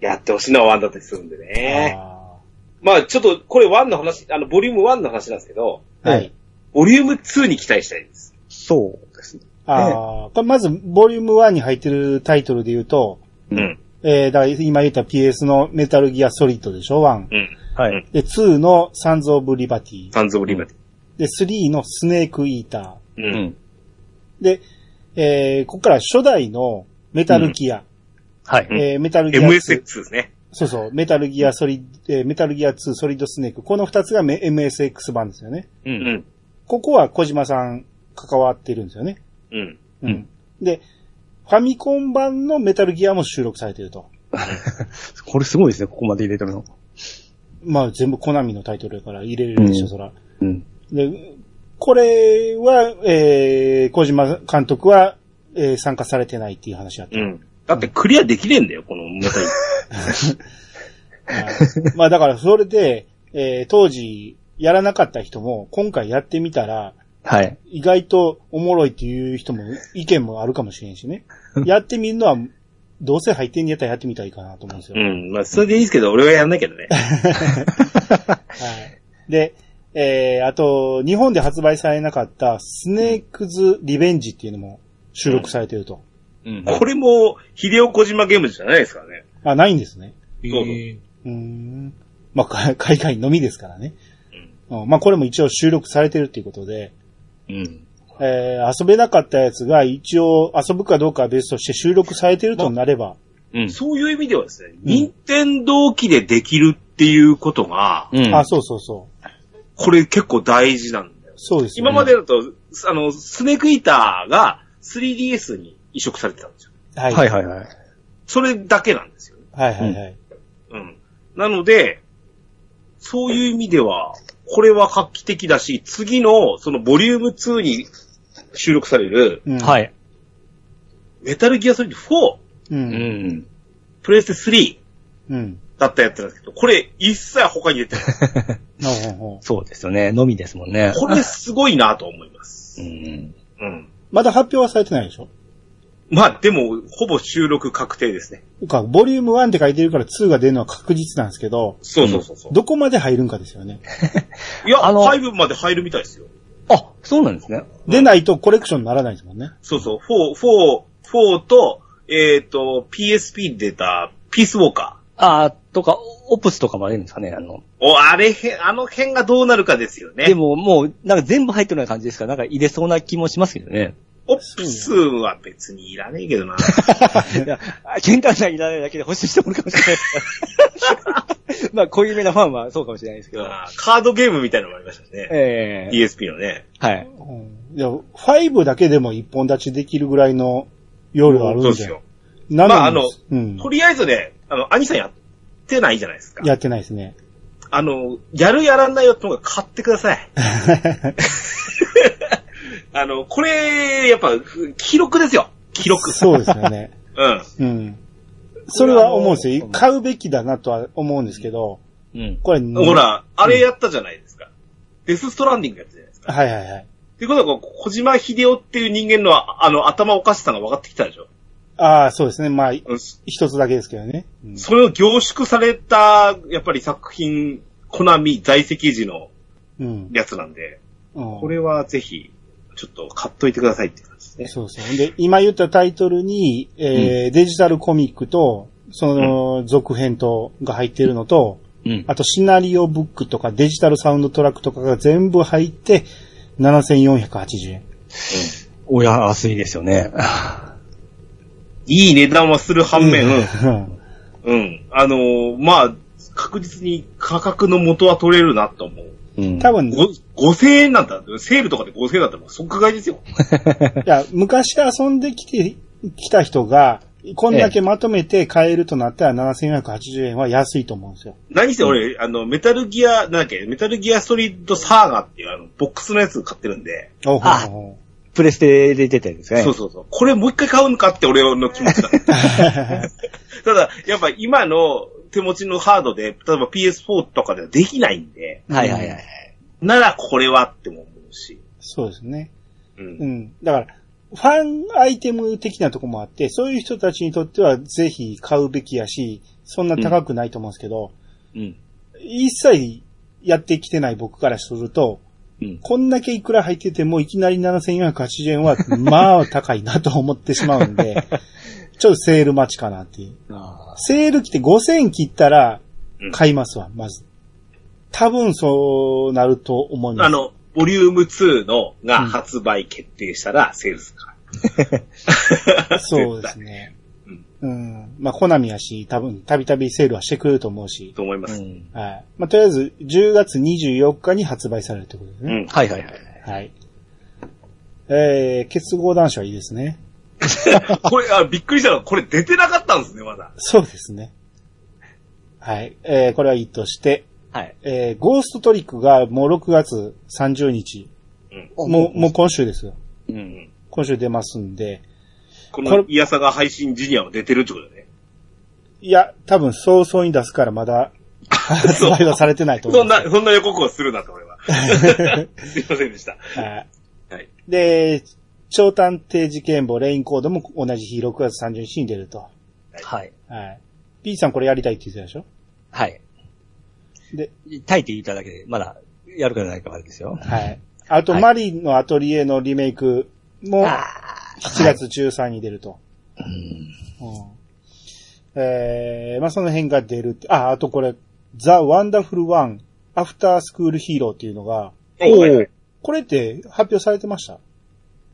やってほしいのは1だったりするんでね。あまあちょっと、これ1の話、あの、ボリューム1の話なんですけど、ーはい。ボリューム2に期待したいです。そうですね。ああ、これまず、ボリューム1に入ってるタイトルで言うと、うん。えー、だから今言った PS のメタルギアソリッドでしょ ?1。うん。はい。で、2のサンズ・オブ・リバティ。サンズ・オブ・リバテで、3のスネーク・イーター。ううん。で、えー、ここから初代のメタルギア。はい。うんえーメタルギア2。MSX ですね。そうそう、メタルギアソリ、えーメタルギア2ソリッドスネーク。この二つがメ MSX 版ですよね。う。うんん。ここは小島さん関わってるんですよね。うん。うん。で、ファミコン版のメタルギアも収録されてると。これすごいですね、ここまで入れてるの。まあ全部コナミのタイトルやから入れれるでしょ、うんそら。うん。で、これは、えー、小島監督は、えー参加されてないっていう話やった。うん。だってクリアできねえんだよ、このメタル。は いまあだからそれで、えー当時やらなかった人も今回やってみたら、はい。意外とおもろいっていう人も、意見もあるかもしれんしね。やってみるのは、どうせ入ってんやったらやってみたらいいかなと思うんですよ。うん。まあ、それでいいですけど、俺はやんないけどね。はい。で、えー、あと、日本で発売されなかった、スネークズ・リベンジっていうのも収録されてると。うんこれも、秀夫小島ゲームズじゃないですからね。あ、ないんですね。そうそううーん。まあ、か 海外のみですからね。うん、まあ、これも一応収録されてるっていうことで、うん。えー、遊べなかったやつが一応遊ぶかどうかは別として収録されてるとなれば、うん。そういう意味ではですね、任天堂機でできるっていうことが、うん。あ、そうそうそう。これ結構大事なんだよ。そうですよね今までだと、あの、スネークイーターが 3DS に移植されてたんですよ。はい。はいはいはい。それだけなんですよね。はいはいはい。うん。なので、そういう意味では、これは画期的だし、次の、そのボリューム2に収録される、うん、。はいい。メタルギアソリッド4、う。うんん。プレイステ3うん。だったやつなんですけど、これ一切他に出てない。そうですよね。のみですもんね。これすごいなと思いますう。ん。うん。まだ発表はされてないでしょ？まあ、でも、ほぼ収録確定ですね。か、ボリューム1って書いてるから2が出るのは確実なんですけど、そうそうそうそう。どこまで入るんかですよね。いや、あの5まで入るみたいですよ。あ、そうなんですね。出ないとコレクションにならないですもんね。そうそう、4、4、4と、えっ、と、PSP で出た、ピースウォーカあとか、オプスとかもあるんですかね。あの、ー。お、あれへ、あの辺がどうなるかですよね。でももう、なんか全部入ってるような感じですから、なんか入れそうな気もしますけどね。オプスは別にいらねえけどな。いや、ケンタさんいらないだけで欲しい人もいるかもしれないです。まあ、濃いめなファンはそうかもしれないですけど。カードゲームみたいなのもありましたね。ええ ESP のね。はい。うん。いや、5だけでも一本立ちできるぐらいの容量あるんで。そうですよ。なのにまああのうん。とりあえずね、あの、兄さんやってないじゃないですか。やってないですね。あの、やるやらないよってのが買ってください。あの、これ、やっぱ、記録ですよ。記録。そうですよね。うん。うん。それは思うんですよ。買うべきだなとは思うんですけど、うん。これ、ほら、あれやったじゃないですか。デスストランディングやったじゃないですか。はいはいはい。っていうことは、こう小島秀夫っていう人間の、あの、頭おかしさが分かってきたでしょ。ああ、そうですね。まあ、うん一つだけですけどね。うんそれを凝縮された、やっぱり作品、コナミ在籍時のうん。やつなんで、うんこれはぜひ、ちょっと買っといてくださいって感じですね。そうそう。で、今言ったタイトルに、えーデジタルコミックと、その、続編と、が入ってるのと、うん。あとシナリオブックとかデジタルサウンドトラックとかが全部入って、7480円。お安いですよね。いい値段はする反面、うんうん。あのーまあ、確実に価格の元は取れるなと思う。うん。多分、いご5000円なんだ。セールとかで5000円だったらもう即買いですよ。や、昔遊んできて、きた人が、こんだけまとめて買えるとなったら7480円は安いと思うんですよ。何せ俺、あの、メタルギア、なんだっけ、メタルギアソリッドサーガっていうあの、ボックスのやつ買ってるんで、おほあプレステで出てるんですね。そうそうそう。これもう一回買うのかって俺の気持ちだ。ただ、やっぱ今の手持ちのハードで、例えば PS4 とかではできないんで、はいはいはい。ならこれはっても思うし。そうですね。う。うんん。だから、ファンアイテム的なとこもあって、そういう人たちにとってはぜひ買うべきやし、そんな高くないと思うんですけど、うん。一切やってきてない僕からすると、うん。こんだけいくら入っててもいきなり7480円は、まあ高いなと思ってしまうんで、ちょっとセール待ちかなっていう。あセール来て5000円切ったらうん買いますわ、まず。多分そうなると思います。あの、ボリューム2のが発売決定したらセールするから。そうですね。うん。まあ、コナミやし、多分、たびたびセールはしてくれると思うし。と思います。ん。はい。まあ、とりあえず、10月24日に発売されるってことですね。うん。はいはいはい。はい。えー、結合男子はいいですね。これ、あ、びっくりしたのは、これ出てなかったんですね、まだ。そうですね。はい。えー、これはいいとして、はい。えー、ゴーストトリックがもう6月30日。もう、もう今週ですよ。う。うんん。今週出ますんで。この、イヤサが配信ジュニアも出てるってことだね。いや、多分早々に出すからまだ、発売はされてないと思うんそんな、そんな予告をするなと、俺は。すいませんでした。はい。はい。で、超探偵事件簿レインコードも同じ日6月30日に出ると。はい。はい。P さんこれやりたいって言ってたでしょ？はい。で、タイって言っただけで、まだ、やるかないかはあれですよ。はい。あと、はいマリーのアトリエのリメイクもあ7月13に出ると。うん。うんえー、まあ、その辺が出るって。あ、あとこれ、ザ・ワンダフル・ワン、アフタースクール・ヒーローっていうのが、おはいはいこれって発表されてました？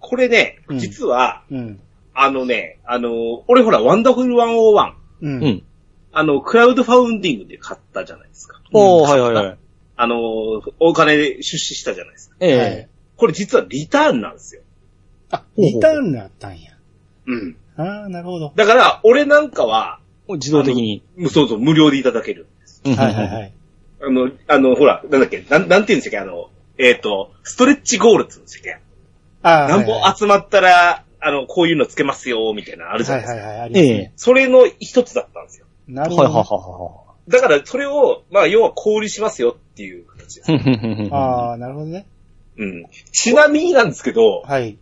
これねうん、実は、うん。あのね、あの、俺ほら、ワンダフル101、うん。うん。あの、クラウドファウンディングで買ったじゃないですか。おー、はいはいはい。あの、お金で出資したじゃないですか。えはいえ。これ実はリターンなんですよ。あ、リターンがあったんや。うん。ああ、なるほど。だから、俺なんかは、自動的に。そうそう、無料でいただけるんです。うんはいはいはい。あの、あの、ほら、なんだっけ、なん、なんて言うんでしたっけ、あの、えっ、と、ストレッチゴールって言うんでしたっけ。ああ、なんぼはいはい集まったら、あの、こういうのつけますよ、みたいなのあるじゃないですか。はいはいはい、ありますね。それの一つだったんですよ。なるほはいはいど。はだから、それを、まあ、要は小売りしますよっていう形です。ああ、なるほどね。うん。ちなみになんですけど、はい。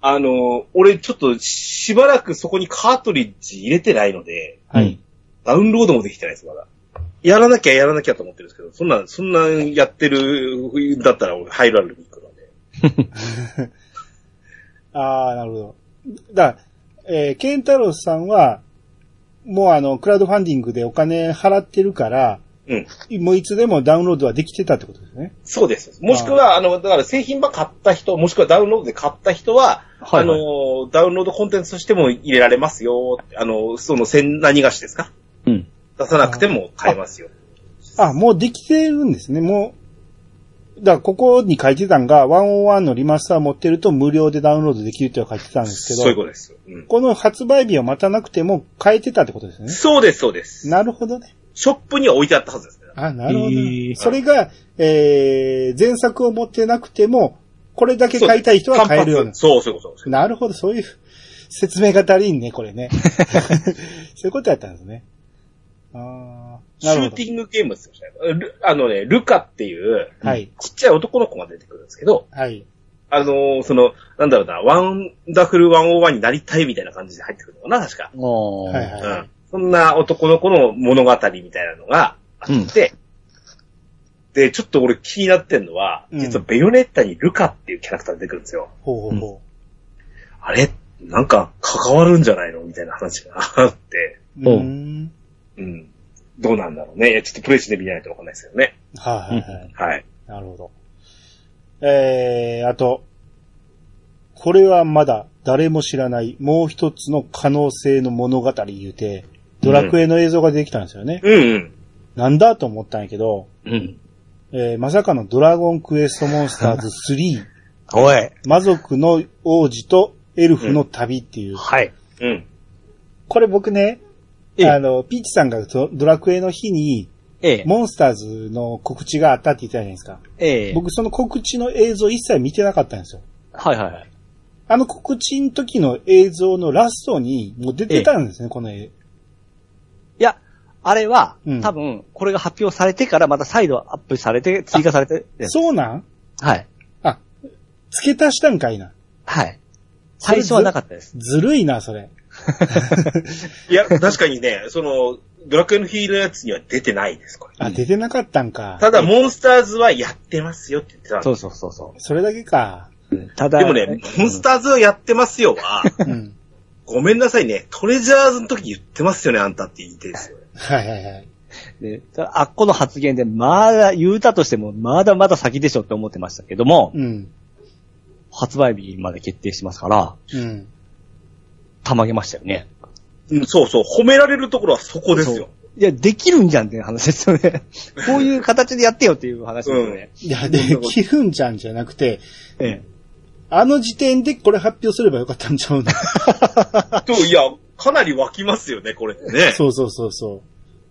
あの、俺ちょっとしばらくそこにカートリッジ入れてないので、はい。ダウンロードもできてないです、まだ。やらなきゃやらなきゃと思ってるんですけど、そんな、そんなやってる、だったら俺ハイラルに行くので。ああ、なるほど。だから、えー、ケンタロスさんは、もうあの、クラウドファンディングでお金払ってるから、うん。もういつでもダウンロードはできてたってことですね。そうです。もしくは、あの、だから製品版買った人、もしくはダウンロードで買った人は、はいはいあの、ダウンロードコンテンツとしても入れられますよ。あの、その、千何菓子ですか？うん。出さなくても買えますよ。あ、もうできてるんですね。もう、だからここに書いてたんが、101のリマスター持ってると無料でダウンロードできるって書いてたんですけど、そういうことです。うん。この発売日を待たなくても変えてたってことですね。そうです、そうです。なるほどね。ショップには置いてあったはずですね。あ、なるほど、へーそれが、えー、前作を持ってなくても、これだけ買いたい人は買えるような。そう、そういうこと。なるほど、そういう説明が足りんね、これね。そういうことやったんですね。あーシューテ。ィングゲームですよあのね、ルカっていう、はい。ちっちゃい男の子が出てくるんですけど、はい。あのーその、なんだろうな、ワンダフル101になりたいみたいな感じで入ってくるのかな、確か。はいはいうん。そんな男の子の物語みたいなのがあって、で、ちょっと俺気になってんのは、うん実はベヨネッタにルカっていうキャラクターが出てくるんですよ。ほうほうほあれなんか関わるんじゃないの？みたいな話があって、う。ん。うん。どうなんだろうね。いやちょっとプレイしてみないとわかんないですけどね。はいはいはい。はい。なるほど。えー、あと、これはまだ誰も知らないもう一つの可能性の物語言うて、ドラクエの映像が出てきたんですよね。うんうん。なんだと思ったんやけど、うん。えーまさかのドラゴンクエストモンスターズ3、おい。魔族の王子とエルフの旅っていう。はい。うん。これ僕ね、ええあの、ピーチさんがドドラクエの日に、ええ。モンスターズの告知があったって言ってたじゃないですか。ええ。僕その告知の映像一切見てなかったんですよ。はいはいはい。あの告知の時の映像のラストにもう出てたんですね、この絵。いや、あれは、うん多分、これが発表されてからまた再度アップされて、追加されて、そうなん？はい。あ、付け足したんかいな。はい。最初はなかったです。ずるいな、それ。いや、確かにね、その、ドラクエのヒーローやつには出てないです、これ。あ、出てなかったんか。ただ、モンスターズはやってますよって言ってたんでそうそうそうそそれだけか。う。ただ、でもね、モンスターズはやってますよは、うん。ごめんなさいね、トレジャーズの時言ってますよね、あんたって言いてですよ。はいはいはい。であっこの発言で、まだ、言うたとしても、まだまだ先でしょって思ってましたけども、うん。発売日まで決定してますから、うん。たまげましたよね。うん、そうそう、褒められるところはそこですよ。いや、できるんじゃんっていう話ですよね。こういう形でやってよっていう話ですよね。いや、できるんじゃんじゃなくて、ええ。あの時点でこれ発表すればよかったんちゃうの？と、いや、かなり湧きますよね、これね。そうそうそうそう。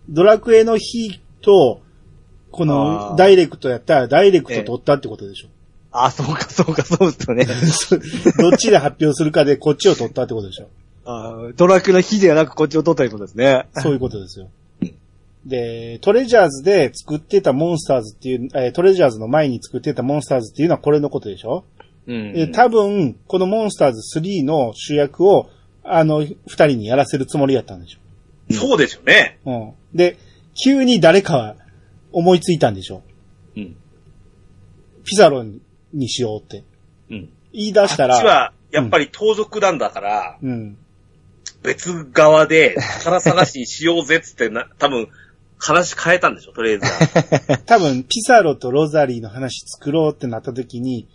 ドラクエの日と、こあのーダイレクトやったらダイレクト取ったってことでしょ？あ、そうか、そうか、そうですよね。どっちで発表するかでこっちを取ったってことでしょ？あドラクエの日ではなくこっちを取ったりことですね。そういうことですよ。で、トレジャーズで作ってたモンスターズっていう、えートレジャーズの前に作ってたモンスターズっていうのはこれのことでしょ、うんで多分、このモンスターズ3の主役を、あの、二人にやらせるつもりやったんでしょ。そうですよね。うん。で、急に誰かは思いついたんでしょ。うん。ピザロにしようって。うん。言い出したら、あっちは、やっぱり盗賊なんだから、うん。別側で宝探ししようぜっつってな、多分、話変えたんでしょ、とりあえずは。多分、ピサロとロザリーの話作ろうってなった時に、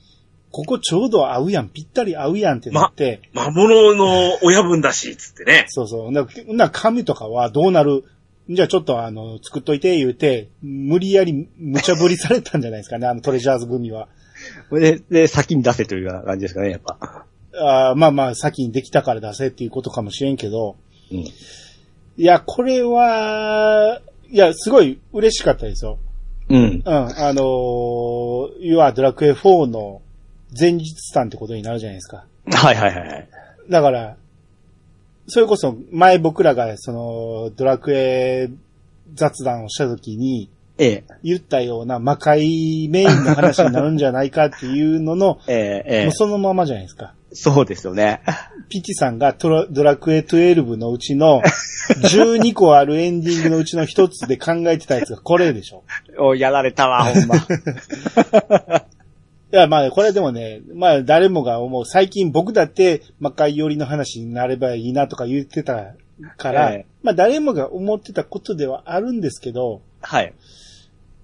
ここちょうど合うやん、ぴったり合うやんってなって、魔物の親分だし、つってね。そうそう。な、な、紙とかはどうなる？じゃあちょっとあの、作っといて言うて、無理やり無茶ぶりされたんじゃないですかね、あのトレジャーズ組は。で、で、先に出せというような感じですかね、やっぱ。あーまあまあ、先にできたから出せっていうことかもしれんけど、うん。いや、これは、いや、すごい嬉しかったですよ。うん。うん、あのー、要はドラクエ4の前日談ってことになるじゃないですか。はいはいはい。だから、それこそ前僕らがそのドラクエ雑談をした時にええ、言ったような魔界メインの話になるんじゃないかっていうのの、ええ、ええもう。そのままじゃないですか。そうですよね。ピチさんがドラクエ12のうちの12個あるエンディングのうちの一つで考えてたやつがこれでしょ。おやられたわ、ほんま。いや、まあ、これでもね、まあ、誰もが思う。最近僕だって魔界寄りの話になればいいなとか言ってたから、ええまあ、誰もが思ってたことではあるんですけど、はい。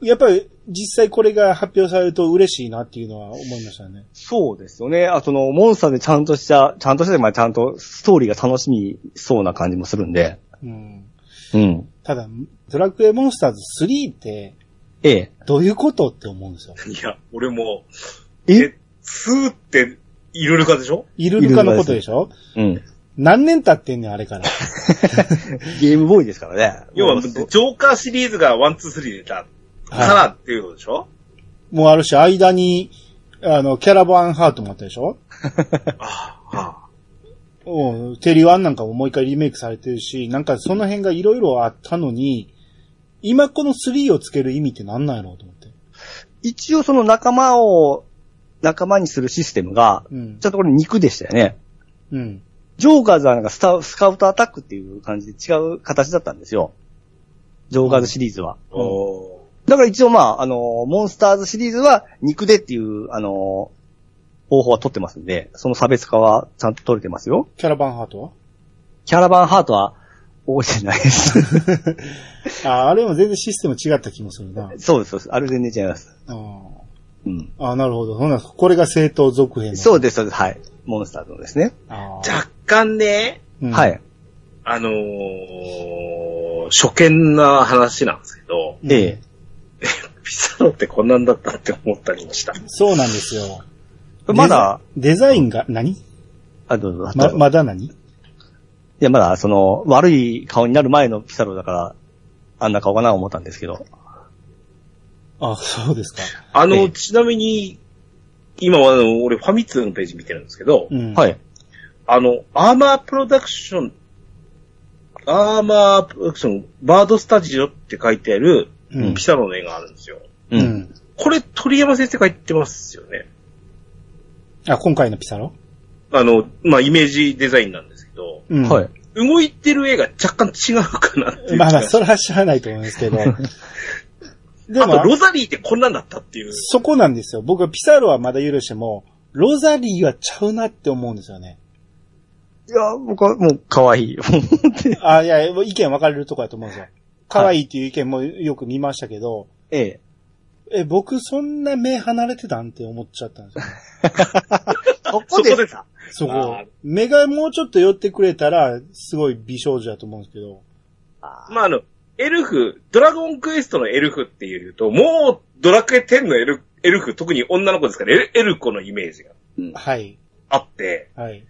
やっぱり実際これが発表されると嬉しいなっていうのは思いましたね。そうですよね。あとの、モンスターでちゃんとした、ちゃんとして、まあちゃんとストーリーが楽しみそうな感じもするんで。うん。うん。ただ、ドラクエモンスターズ3ってええ。どういうことって思うんですよ。いや、俺も、え？え、スーって、イルルカでしょ？イルルカのことでしょ？うん。何年経ってんねん、あれから。ゲームボーイですからね。要は、ジョーカーシリーズが1、2、3出たからっていうことでしょ、もうあるし、間に、あの、キャラバンハートもあったでしょ？あ あ、はあ。うん、テリワンなんかももう一回リメイクされてるし、なんかその辺がいろいろあったのに、今この3をつける意味って何なんやろうと思って。一応その仲間を、仲間にするシステムが、うんちゃんとこれ肉でしたよね。うん。ジョーカーズはなんかスタスカウトアタックっていう感じで違う形だったんですよ。ジョーカーズシリーズは。おーだから一応まあ、あの、モンスターズシリーズは肉でっていう、あの、方法は取ってますんで、その差別化はちゃんと取れてますよ。キャラバンハートは？キャラバンハートは覚えてないです。あ、あれも全然システム違った気もするな。そうです、そうです。あれ全然違います。あうん。あ、なるほど。ほんならこれが正当続編のそうです、そうです。はい。モンスターズのですね。あ若干ね、うんはい。あのー、初見な話なんですけど、うんええ。ピサロってこんなんだったって思ったりもした。そうなんですよ。まだ、デザ、インが何、あ、どうぞ。ま、ぞまだ何？いや、まだ、その、悪い顔になる前のピサロだから、あんな顔かな思ったんですけど。あ、そうですか。あの、ええちなみに、今はあの、俺ファミ通のページ見てるんですけど、うん。。はいい。あの、アーマープロダクション、アーマープロダクション、バードスタジオって書いてある、うんピサロの絵があるんですよ。う。うんん。これ、鳥山先生が言ってますよね。あ、今回のピサロ？あの、まあ、イメージデザインなんですけど、うん。はい。動いてる絵が若干違うかなっていう。まあまあ、それは知らないと思うんですけど。でもロザリーってこんなんだったっていう。そこなんですよ。僕はピサロはまだ許しても、ロザリーはちゃうなって思うんですよね。いや、僕はもう可愛い。あ、いや、意見分かれるとこだと思うんですよ。可愛いっていう意見もよく見ましたけど、ええ。え、僕そんな目離れてたんって思っちゃったんですよ。そ そこでさ、そこ。目がもうちょっと寄ってくれたら、すごい美少女だと思うんですけど。まあ、あの、エルフ、ドラゴンクエストのエルフっていうと、もう、ドラクエ10のエルエルフ、特に女の子ですから、エルエルコのイメージがはい。あって、はい。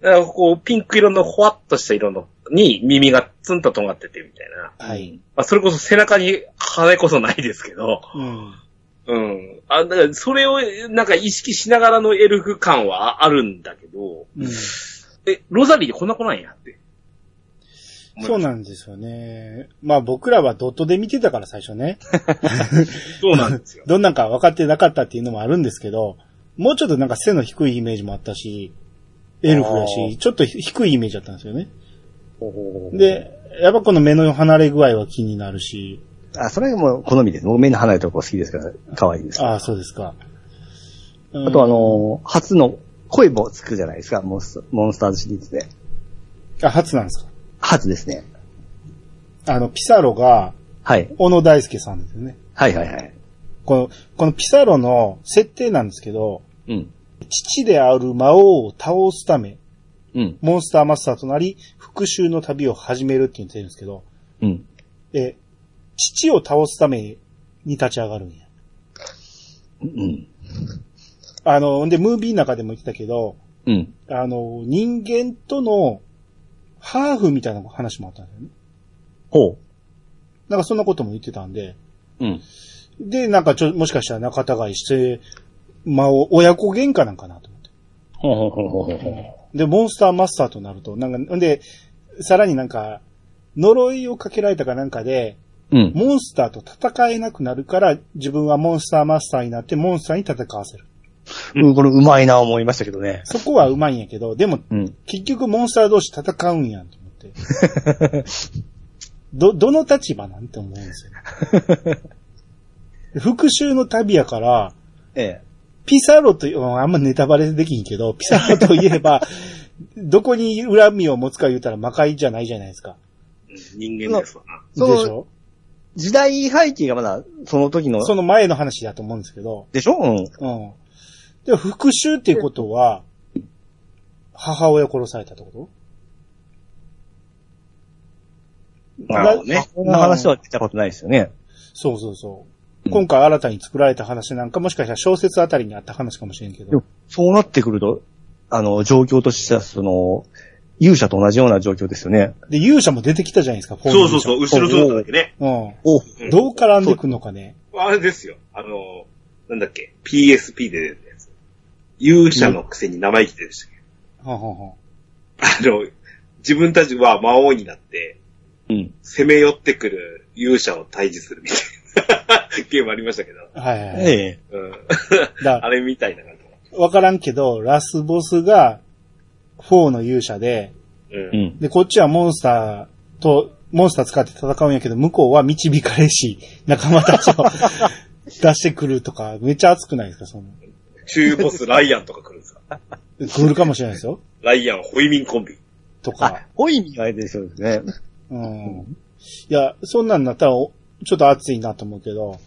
だからこう、ピンク色のほわっとした色のに耳がツンと尖っててみたいな。はい。まあ、それこそ背中に羽こそないですけど、うん。うん。あ、だからそれをなんか意識しながらのエルフ感はあるんだけど、うん。え、ロザリーでこんな子なんやって。そうなんですよね。まあ僕らはドットで見てたから最初ね。そうなんですよ。どんなんか分かってなかったっていうのもあるんですけど、もうちょっとなんか背の低いイメージもあったし、エルフやあし、ちょっと低いイメージだったんですよね。お、で、やっぱこの目の離れ具合は気になるし、あ、それはもう好みです。僕目の離れたとこ好きですから、可愛いです。あそうですか。あとあ、のー初の声もつくじゃないですか、モンスモンスターズシリーズで。あ、初なんですか？初ですね。あの、ピサロが、はい。小野大輔さんですよね。はいはいはい。この、このピサロの設定なんですけど、うん。父である魔王を倒すため、うん。モンスターマスターとなり、復讐の旅を始めるって言ってるんですけど、うん。え、父を倒すために立ち上がるんや。うん。あの、で、ムービーの中でも言ってたけど、うん。あの、人間とのハーフみたいな話もあったんだよね。ほなんかそんなことも言ってたんで、う。うん。で、なんかちょ、もしかしたら仲違いして、まあ、お親子喧嘩なんかなと思って。ほうほうほうほうほう。で、モンスターマスターとなると、なんか、んで、さらになんか、呪いをかけられたかなんかで、うん。モンスターと戦えなくなるから、自分はモンスターマスターになって、モンスターに戦わせる。うん、これうまいな思いましたけどね。そこはうまいんやけど、でも、うん。結局モンスター同士戦うんやんと思って。ど、どの立場なんて思うんですよ。復讐の旅やから、ええ。ピサロという、あんまネタバレできんけど、ピサロといえば、どこに恨みを持つか言うたら魔界じゃないじゃないですか。人間ですわな。そうでしょ？時代背景がまだその時の、その前の話だと思うんですけど、でしょ？うん。うん。で、復讐っていうことは、母親殺されたってこと？なるほどね。こんな話は聞いたことないですよね。そうそうそう。うん今回新たに作られた話なんかもしかしたら小説あたりにあった話かもしれんけど。そうなってくると、あの、状況としては、その、勇者と同じような状況ですよね。で、勇者も出てきたじゃないですか、そうそうそう、後ろ姿だけね。うん。おうんどう絡んでくんのかね。あれですよ。あの、なんだっけ、PSP で出たやつ。勇者のくせに生意気でしたっけ、はんはんはんあの、自分たちは魔王になって、うん。攻め寄ってくる勇者を退治するみたいな ゲームありましたけど。はいはいはい。ええ。うん。だ あれみたいな感じ。わからんけど、ラスボスが4の勇者で、うんう。ん。で、こっちはモンスターと、モンスター使って戦うんやけど、向こうは導かれし、仲間たちを 出してくるとか、めっちゃ熱くないですか、その。中ボスライアンとか来るんですか？来るかもしれないですよ。ライアン、ホイミンコンビ。あとか。、ホイミがあれですよね。うん。いや、そんなんなったら、おちょっと熱いなと思うけど、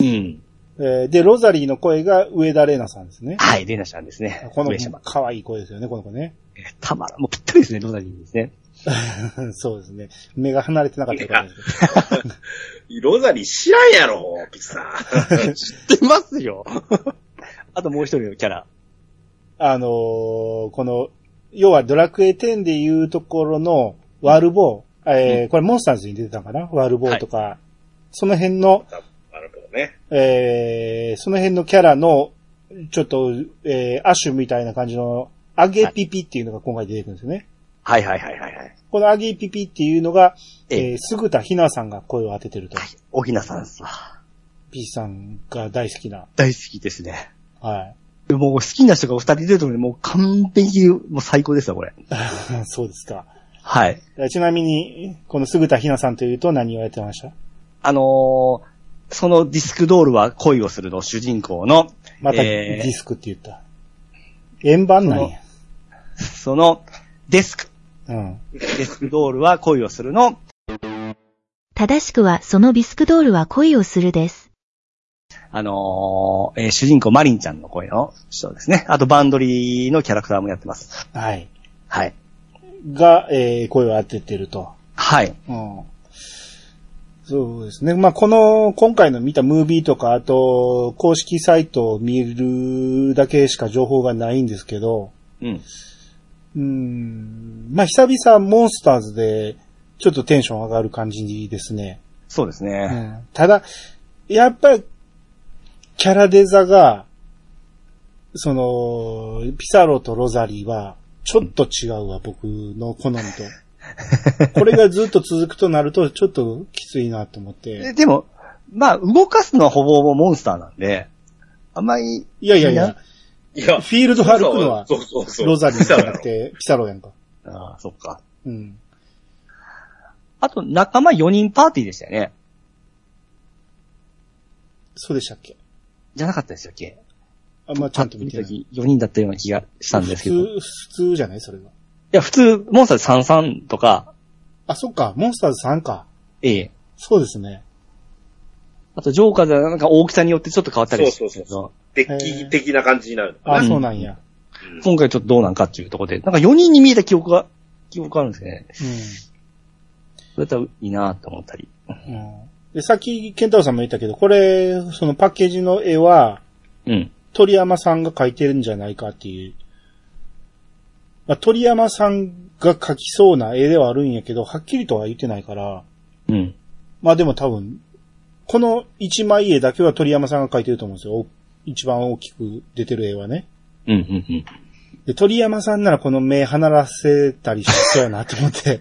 うん。えーで、ロザリーの声が上田玲奈さんですね。はい、レナちゃんですね。この上様。可愛い声ですよね、この子ね。たまらん、もうぴったりですね、ロザリーですね。そうですね。目が離れてなかったからですけど。ロザリー知らんやろ、ピッツさん。知ってますよ。あともう一人のキャラ。あのーこの、要はドラクエ10でいうところのワルボー、えーこれモンスターズに出てたのかな？ワルボーとか、その辺の、なるほどね。えーその辺のキャラの、ちょっと、えーアッシュみたいな感じの、アゲピピっていうのが今回出てくるんですよね。はいはいはいはいはい。このアゲピピっていうのが、えええー、すぐたひなさんが声を当ててると。おひなさんですわ。P さんが大好きな。大好きですね。はい。もう好きな人がお二人出るともう完璧に、もう最高ですわ、これ。そうですか。はい。えちなみに、このすぐたひなさんというと何をやってました？あのーそのディスクドールは恋をするの主人公の、またえーディスクって言った。円盤なんや。そのデスク、うん。デスクドールは恋をするの、正しくはそのビスクドールは恋をするです。あのーえー主人公マリンちゃんの声の人ですね。あとバンドリーのキャラクターもやってます。はい。はい。が、えー、声を当ててると。はい。うん。そうですね。まあ、この、今回の見たムービーとか、あと、公式サイトを見るだけしか情報がないんですけど、うん。うーん。まあ、久々モンスターズで、ちょっとテンション上がる感じですね。そうですうね。ん。ただ、やっぱり、キャラデザが、その、ピサロとロザリーは、ちょっと違うわ、僕の好みと。これがずっと続くとなると、ちょっときついなと思って。ででも、まあ、動かすのはほぼほぼモンスターなんで、あんまり、いやいやいや、いや、フィールド歩くのはそうそうそう。ロザリーじゃなくて、ピサロやんか。ああ、そっか。うん。あと、仲間4人パーティーでしたよね。そうでしたっけ？じゃなかったでしたっけ？あんまちゃんと見てない。パッと見た時4人だったような気がしたんですけど。い普通、普通じゃない？それは。や、普通、モンスターズ33とか、あ、そっか、モンスターズ3か。ええ。そうですね。あと、ジョーカーではなんか大きさによってちょっと変わったりしてそうそうそうデッキ的な感じになる。あ、うんそうなんや。うん今回ちょっとどうなんかっていうところで、なんか4人に見えた記憶が、記憶があるんですね。それだったらいいなと思ったり。うん。うん。で、さっき、ケンタロウさんも言ったけど、これ、そのパッケージの絵は、うん。鳥山さんが描いてるんじゃないかっていう。まあ、鳥山さんが描きそうな絵ではあるんやけど、はっきりとは言ってないから、うん。まあでも多分、この一枚絵だけは鳥山さんが描いてると思うんですよ。お一番大きく出てる絵はね。うん、うん、うん。で、鳥山さんならこの目離らせたりしそうやなと思って。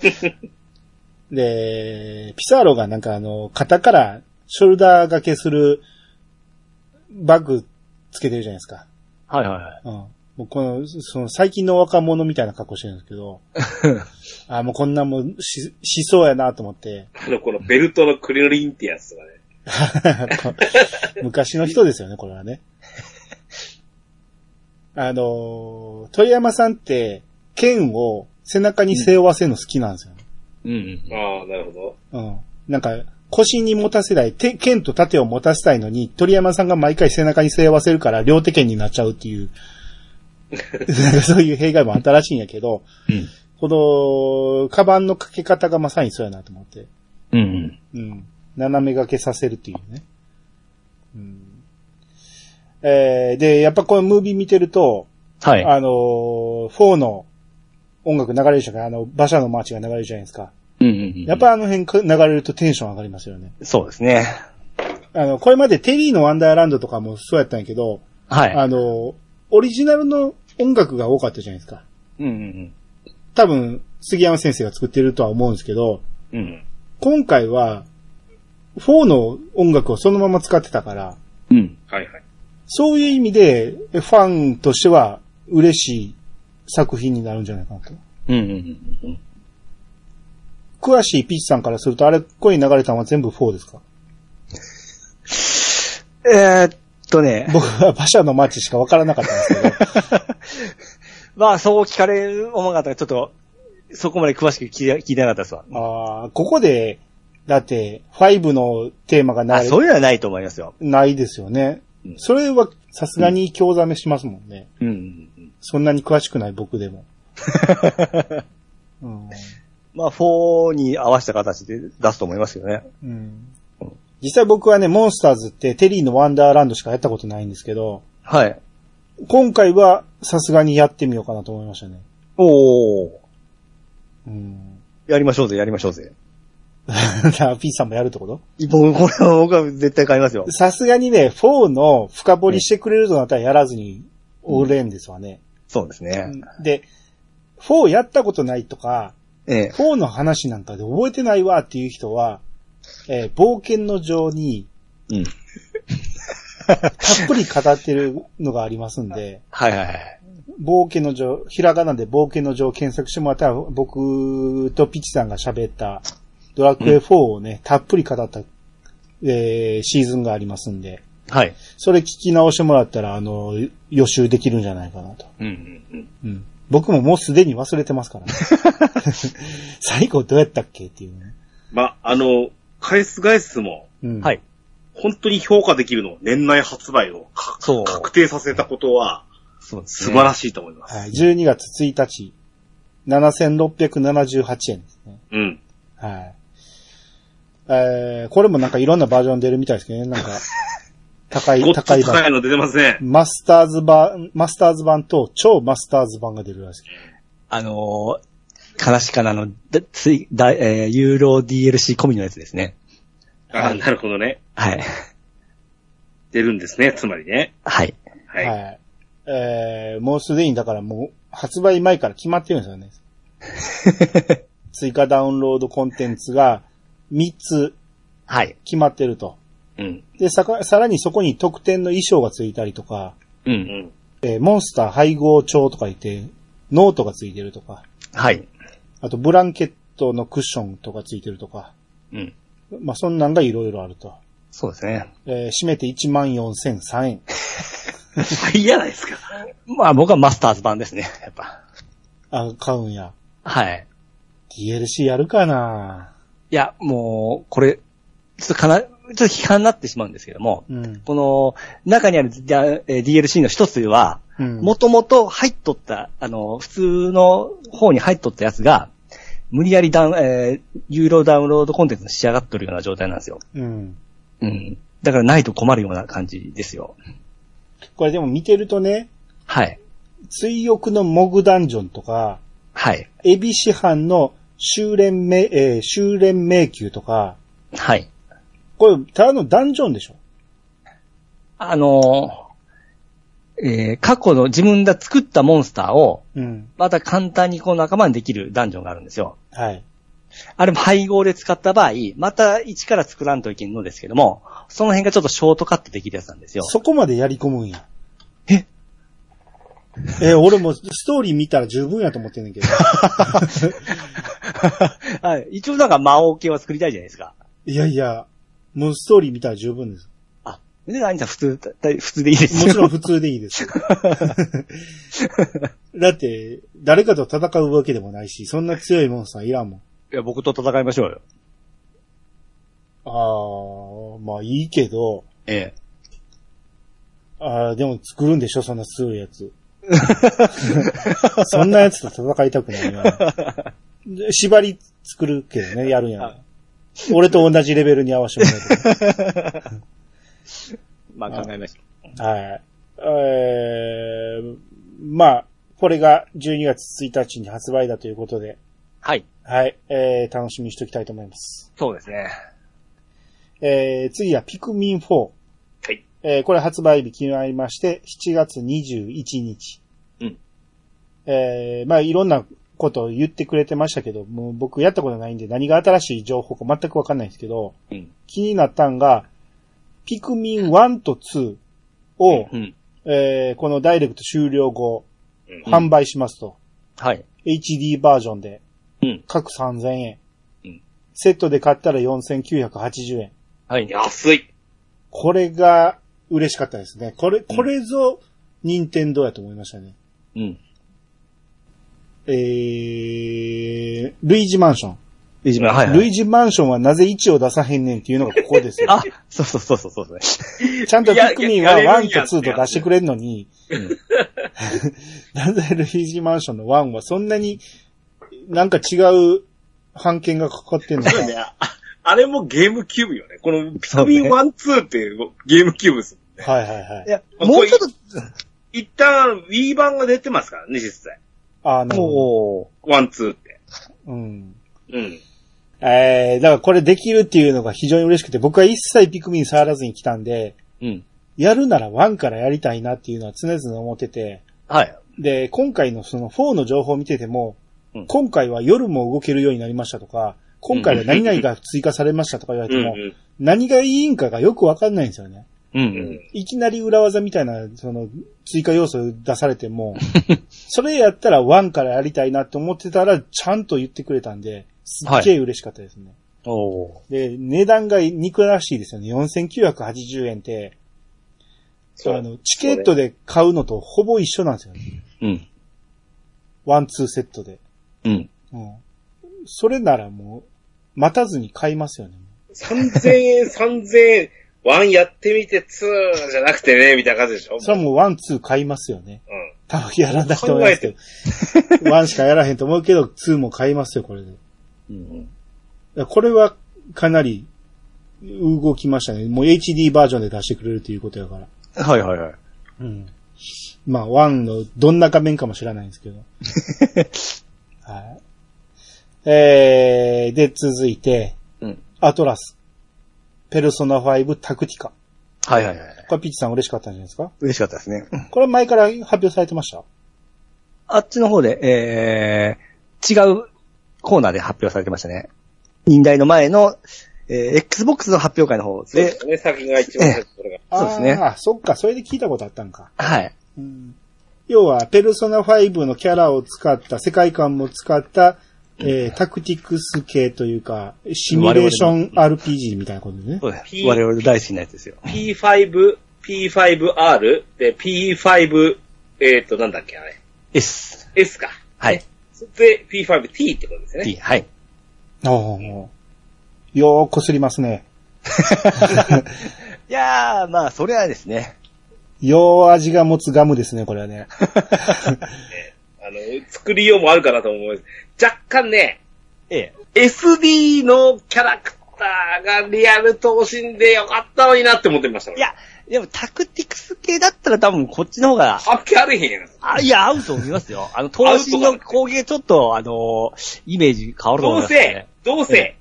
で、ピサーロがなんかあの、肩からショルダー掛けするバッグつけてるじゃないですか。はいはいはい。うん。もうこの、その最近の若者みたいな格好してるんですけど、あもうこんなもんし、しそうやなと思って、あの、このベルトのクリリンってやつとかね。昔の人ですよね、これはね。あの、鳥山さんって、剣を背中に背負わせるの好きなんですよね。うん、うん。ああ、なるほど。うん。なんか、腰に持たせない、手剣と盾を持たせたいのに、鳥山さんが毎回背中に背負わせるから両手剣になっちゃうっていう、そういう弊害もあったらしいんやけど、うん。この、カバンの掛け方がまさにそうやなと思って。うん、うん。斜め掛けさせるっていうね。うん。えー、で、やっぱこのムービー見てると、はい。あのー、4の音楽流れるじゃない？あの、馬車のマーチが流れるじゃないですか。うん、うん。やっぱあの辺か流れるとテンション上がりますよね。そうですね。あの、これまでテリーのワンダーランドとかもそうやったんやけど、はい。あの、オリジナルの音楽が多かったじゃないですか。うん、うん、多分、杉山先生が作ってるとは思うんですけど、うん。うん。今回は、4の音楽をそのまま使ってたから、うん。はいはい。そういう意味で、ファンとしては嬉しい作品になるんじゃないかなと。うん、うん、うん。詳しいピッチさんからすると、あれ、声に流れたのは全部4ですか？えーっとね。僕は馬車の街しかわからなかったんですけど。まあ、そう聞かれる思わなかったら、ちょっと、そこまで詳しく聞いてなかったですわ。ああ、ここで、だって、5のテーマがあ、流れそういうのはないと思いますよ。ないですよねうん。それはさすがに興ざめしますもんね。うん、うん。そんなに詳しくない僕でも。うん。まあ、4に合わせた形で出すと思いますよね。うん。実際僕はね、モンスターズってテリーのワンダーランドしかやったことないんですけど、はい。今回はさすがにやってみようかなと思いましたね。おー。うん。やりましょうぜ、やりましょうぜ。あ、P さんもやるってこと？僕、これは僕は絶対買いますよ。さすがにね、4の深掘りしてくれるとなったらやらずにおれんですわね。そうですね。で、4やったことないとか、ええ。4の話なんかで覚えてないわっていう人は、えー冒険の情にうん。たっぷり語ってるのがありますんで、はいはいはい。冒険の情、ひらがなで冒険の情を検索してもらったら、僕とピチさんが喋ったドラクエ4をね、たっぷり語った、えーシーズンがありますんで、はい。それ聞き直してもらったら、あの、予習できるんじゃないかなと。うんうんうん。うん。僕ももうすでに忘れてますからね。最後どうやったっけっていうね。ま、あの、返す返すも、うん。はい。本当に評価できるのを年内発売をかそう確定させたことはそうです素晴らししいと思います。はい。12月1日、7678円ですね。うん。はい。えー、これもなんかいろんなバージョン出るみたいですけどね。なんか、高い、高い版。高いの出てますね。マスターズ版、マスターズ版と超マスターズ版が出るらしい。あのー、悲しかなの、だつい、だ、えー、ユーロ DLC 込みのやつですね。ああ、なるほどね。はい。出るんですね、つまりね。はい。はい。はい。えー、もうすでにだからもう発売前から決まってるんですよね。追加ダウンロードコンテンツが3つはい。決まってると。うん。で、さか、さらにそこに特典の衣装がついたりとか、う。うんん。えーモンスター配合帳とか言って、ノートがついてるとか、はい。あとブランケットのクッションとかついてるとか、うん。まあ、そんなんがいろいろあると。そうですね。えー、締めて14,003円。はい、やないですか。まあ僕はマスターズ版ですね、やっぱ。あ、買うんや。はい。DLC やるかないや、もう、これ、ちょっとかな、ちょっと批判になってしまうんですけども、うん。この、中にある DLC の一つは、うん。もともと入っとった、あの、普通の方に入っとったやつが、無理やりダウン、えーユーロダウンロードコンテンツに仕上がっとるような状態なんですよ。うん。うん。だからないと困るような感じですよ。これでも見てるとね、はい。追憶のモグダンジョンとか、はい。エビ師範の修練め、えー修練迷宮とか、はい。これ、ただのダンジョンでしょ？あのーえー過去の自分が作ったモンスターを、うん。また簡単にこう仲間にできるダンジョンがあるんですよ。はい。あれも配合で使った場合、また一から作らんといけんのですけども、その辺がちょっとショートカットできるやつなんですよ。そこまでやり込むんや。え？えー俺もストーリー見たら十分やと思ってんねんけど。はい。一応なんか魔王系は作りたいじゃないですか。いやいや、もうストーリー見たら十分です。あ、で、何さん普通、だ普通でいいですもちろん普通でいいです。だって、誰かと戦うわけでもないし、そんな強いモンスターいらんもん。いや、僕と戦いましょうよ。あー、まあいいけど、ええ。あーでも作るんでしょそんな強いやつ。そんなやつと戦いたくないな。で縛り作るけどね、やるんやら。俺と同じレベルに合わせてもらう まあ考えましょと。はい。えー、まあ、これが12月1日に発売だということで、はい。はい、えー、楽しみにしておきたいと思います。そうですね。えー、次はピクミン4。はい。えーこれ発売日決まりまして、7月21日。うん。えーまあいろんなことを言ってくれてましたけど、もう僕やったことないんで何が新しい情報か全くわかんないんですけど、うん。気になったんが、ピクミン1と2を、うん。えーこのダイレクト終了後、うん販売しますと。はい。HD バージョンで、うん。各3000円。うんセットで買ったら4980円。はい。安い。これが嬉しかったですね。これ、これぞ、任天堂やと思いましたね。うん。えー、ルイージマンション。ルイージマン、はい、はい。ルイージマンションはなぜ1を出さへんねんっていうのがここですよ。あ、そうそうそうそうそうですね。ちゃんとピクミンはやややれるん1やと2と出してくれるのに、うん。なぜルイージマンションの1はそんなになんか違う判件がかかってんのかそうね。ああれもゲームキューブよね。このピクミン1、2っていうゲームキューブですもんね。はいはいはいい。や、あもうちょっ一旦 Wii 版が出てますからね、実際。ああ、なと、るほも1、2って。ど。うん。うん。えー、だからこれできるっていうのが非常に嬉しくて、僕は一切ピクミン触らずに来たんで、う、うん。やるなら1からやりたいなっていうのは常々思ってて、はい。で、今回のその4の情報を見てても、うん今回は夜も動けるようになりましたとか、今回は何々が追加されましたとか言われても、うん何がいいんかがよくわかんないんですよね。う。うんん。いきなり裏技みたいな、その、追加要素出されても、それやったら1からやりたいなって思ってたら、ちゃんと言ってくれたんで、すっげえ嬉しかったですね。おーで、値段が肉らしいですよね。4980円って、あの、チケットで買うのとほぼ一緒なんですよね。うん。ワン、ツーセットで。うん。うん。それならもう、待たずに買いますよね。3000円、3000円、1やってみて2じゃなくてね、みたいな感じでしょそれはもうワン、ツー買いますよね。うん。多分やらなくてもいいですけど。ワンしかやらへんと思うけど、ツーも買いますよ、これで。うん。これはかなり動きましたね。もう HD バージョンで出してくれるということやから。はいはいはい。うん。まあ、ワンのどんな画面かも知らないんですけど。はい。えー、で、続いて、うん。アトラス。ペルソナ5タクティカ。はいはいはい。これピッチさん嬉しかったんじゃないですか？嬉しかったですね。これ前から発表されてました？あっちの方で、えー、違うコーナーで発表されてましたね。忍耐の前の、えー、Xbox の発表会の方でそうで、すね、先が一番最初それが。そうですねあそっか、それで聞いたことあったんか。はい。うん要は、ペルソナ5のキャラを使った、世界観も使った、えータクティクス系というか、シミュレーション RPG みたいなことでね。そうです P 我々の大好きなやつですよ。P5、P5R で P5、えっ、と、なんだっけ、あれ。S。S か。はい。で、P5T ってことですね。T。はい。おーよーこすりますね。いやー、まあ、それはですね。よー味が持つガムですね、これはね。あの、作りようもあるかなと思います。若干ね、ええ。SD のキャラクターがリアル等身でよかったのになって思ってました。いや、でもタクティクス系だったら多分こっちの方が、発揮あれへんやん。あ、いや、合うと思いますよ。あの、等身の攻撃ちょっと、あのイメージ変わると思いどうますねせ。、どうせ、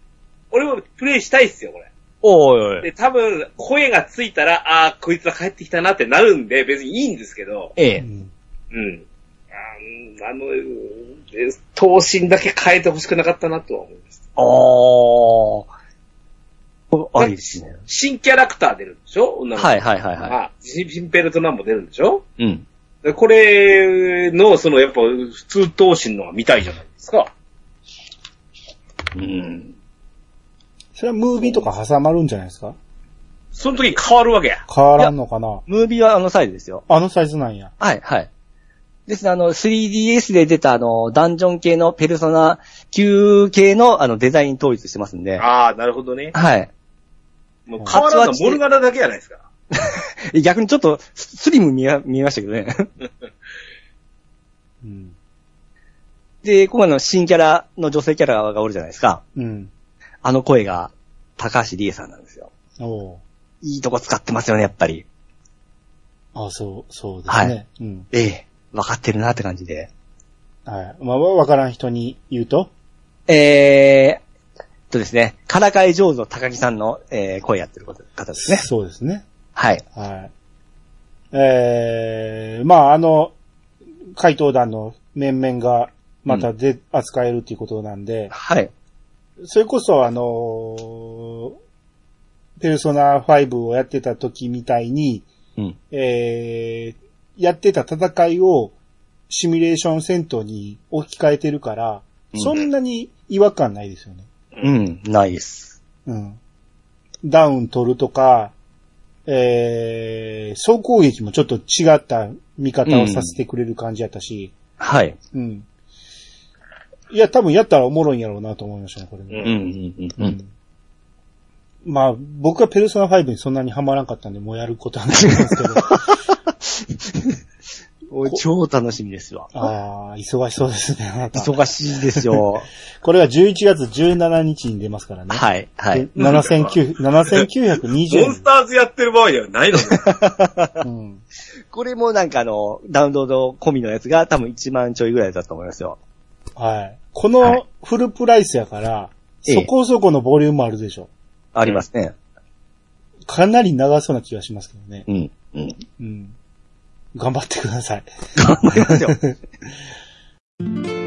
俺もプレイしたいっすよ、これ。おいおい。で、多分、声がついたら、ああ、こいつは帰ってきたなってなるんで、別にいいんですけど、ええ。うんうん。あーあの、え頭身だけ変えてほしくなかったなとは思います。あー。ありですね。新キャラクター出るんでしょ？女の子はいはいはいはあ、新新ペルトナンも出るんでしょ？い。うん。でこれの、その、やっぱ、普通頭身のが見たいじゃないですか。うん。それはムービーとか挟まるんじゃないですか？その時変わるわけや。変わらんのかな？ムービーはあのサイズですよ。あのサイズなんや。はい、はい。ですね、あの、3DS で出たあの、ダンジョン系のペルソナ級系のあの、デザイン統一してますんで。ああ、なるほどね。はい。もう変わらんのモルガラだけじゃないですか。逆にちょっとススリム見え見えましたけどね。うん。で、今回の新キャラの女性キャラがおるじゃないですか。うん。あの声が高橋理恵さんなんですよ。おういいとこ使ってますよね、やっぱり。あそう、そうですね。はいうん。ええ、分かってるなって感じで。はい。まあ、わからん人に言うと？えー、とですね、からかい上手の高木さんの、えー声やってる方方ですね。そうですね。はい。はい。えー、まあ、あの、怪盗団の面々がまたで、扱えるっていうことなんで、はい。それこそあのーペルソナ5をやってた時みたいに、うん。えー、やってた戦いをシミュレーション戦闘に置き換えてるから、うんそんなに違和感ないですよね。うん、ないです。うん。ダウン取るとか、えー、総攻撃もちょっと違った見方をさせてくれる感じやったし、はい。うん。いや、多分やったらおもろいんやろうなと思いましたね、これね。うん、うん、うん。うん。まあ、僕はペルソナ5にそんなにハマらんかったんで、もうやることはないんですけど。おい超楽しみですわ。ああ、忙しそうですね、あなた。忙しいですよ。これが11月17日に出ますからね。はい、はい。7900 7920モン円ス。ターズやってる場合ではないのね。うんこれもなんかあの、ダウンロード込みのやつが多分1万ちょいぐらいだと思いますよ。はい。このはいフルプライスやから、ええそこそこのボリュームあるでしょ。ありますね。かなり長そうな気がしますけどね。うん。うん。うん。頑張ってください。頑張りますよ。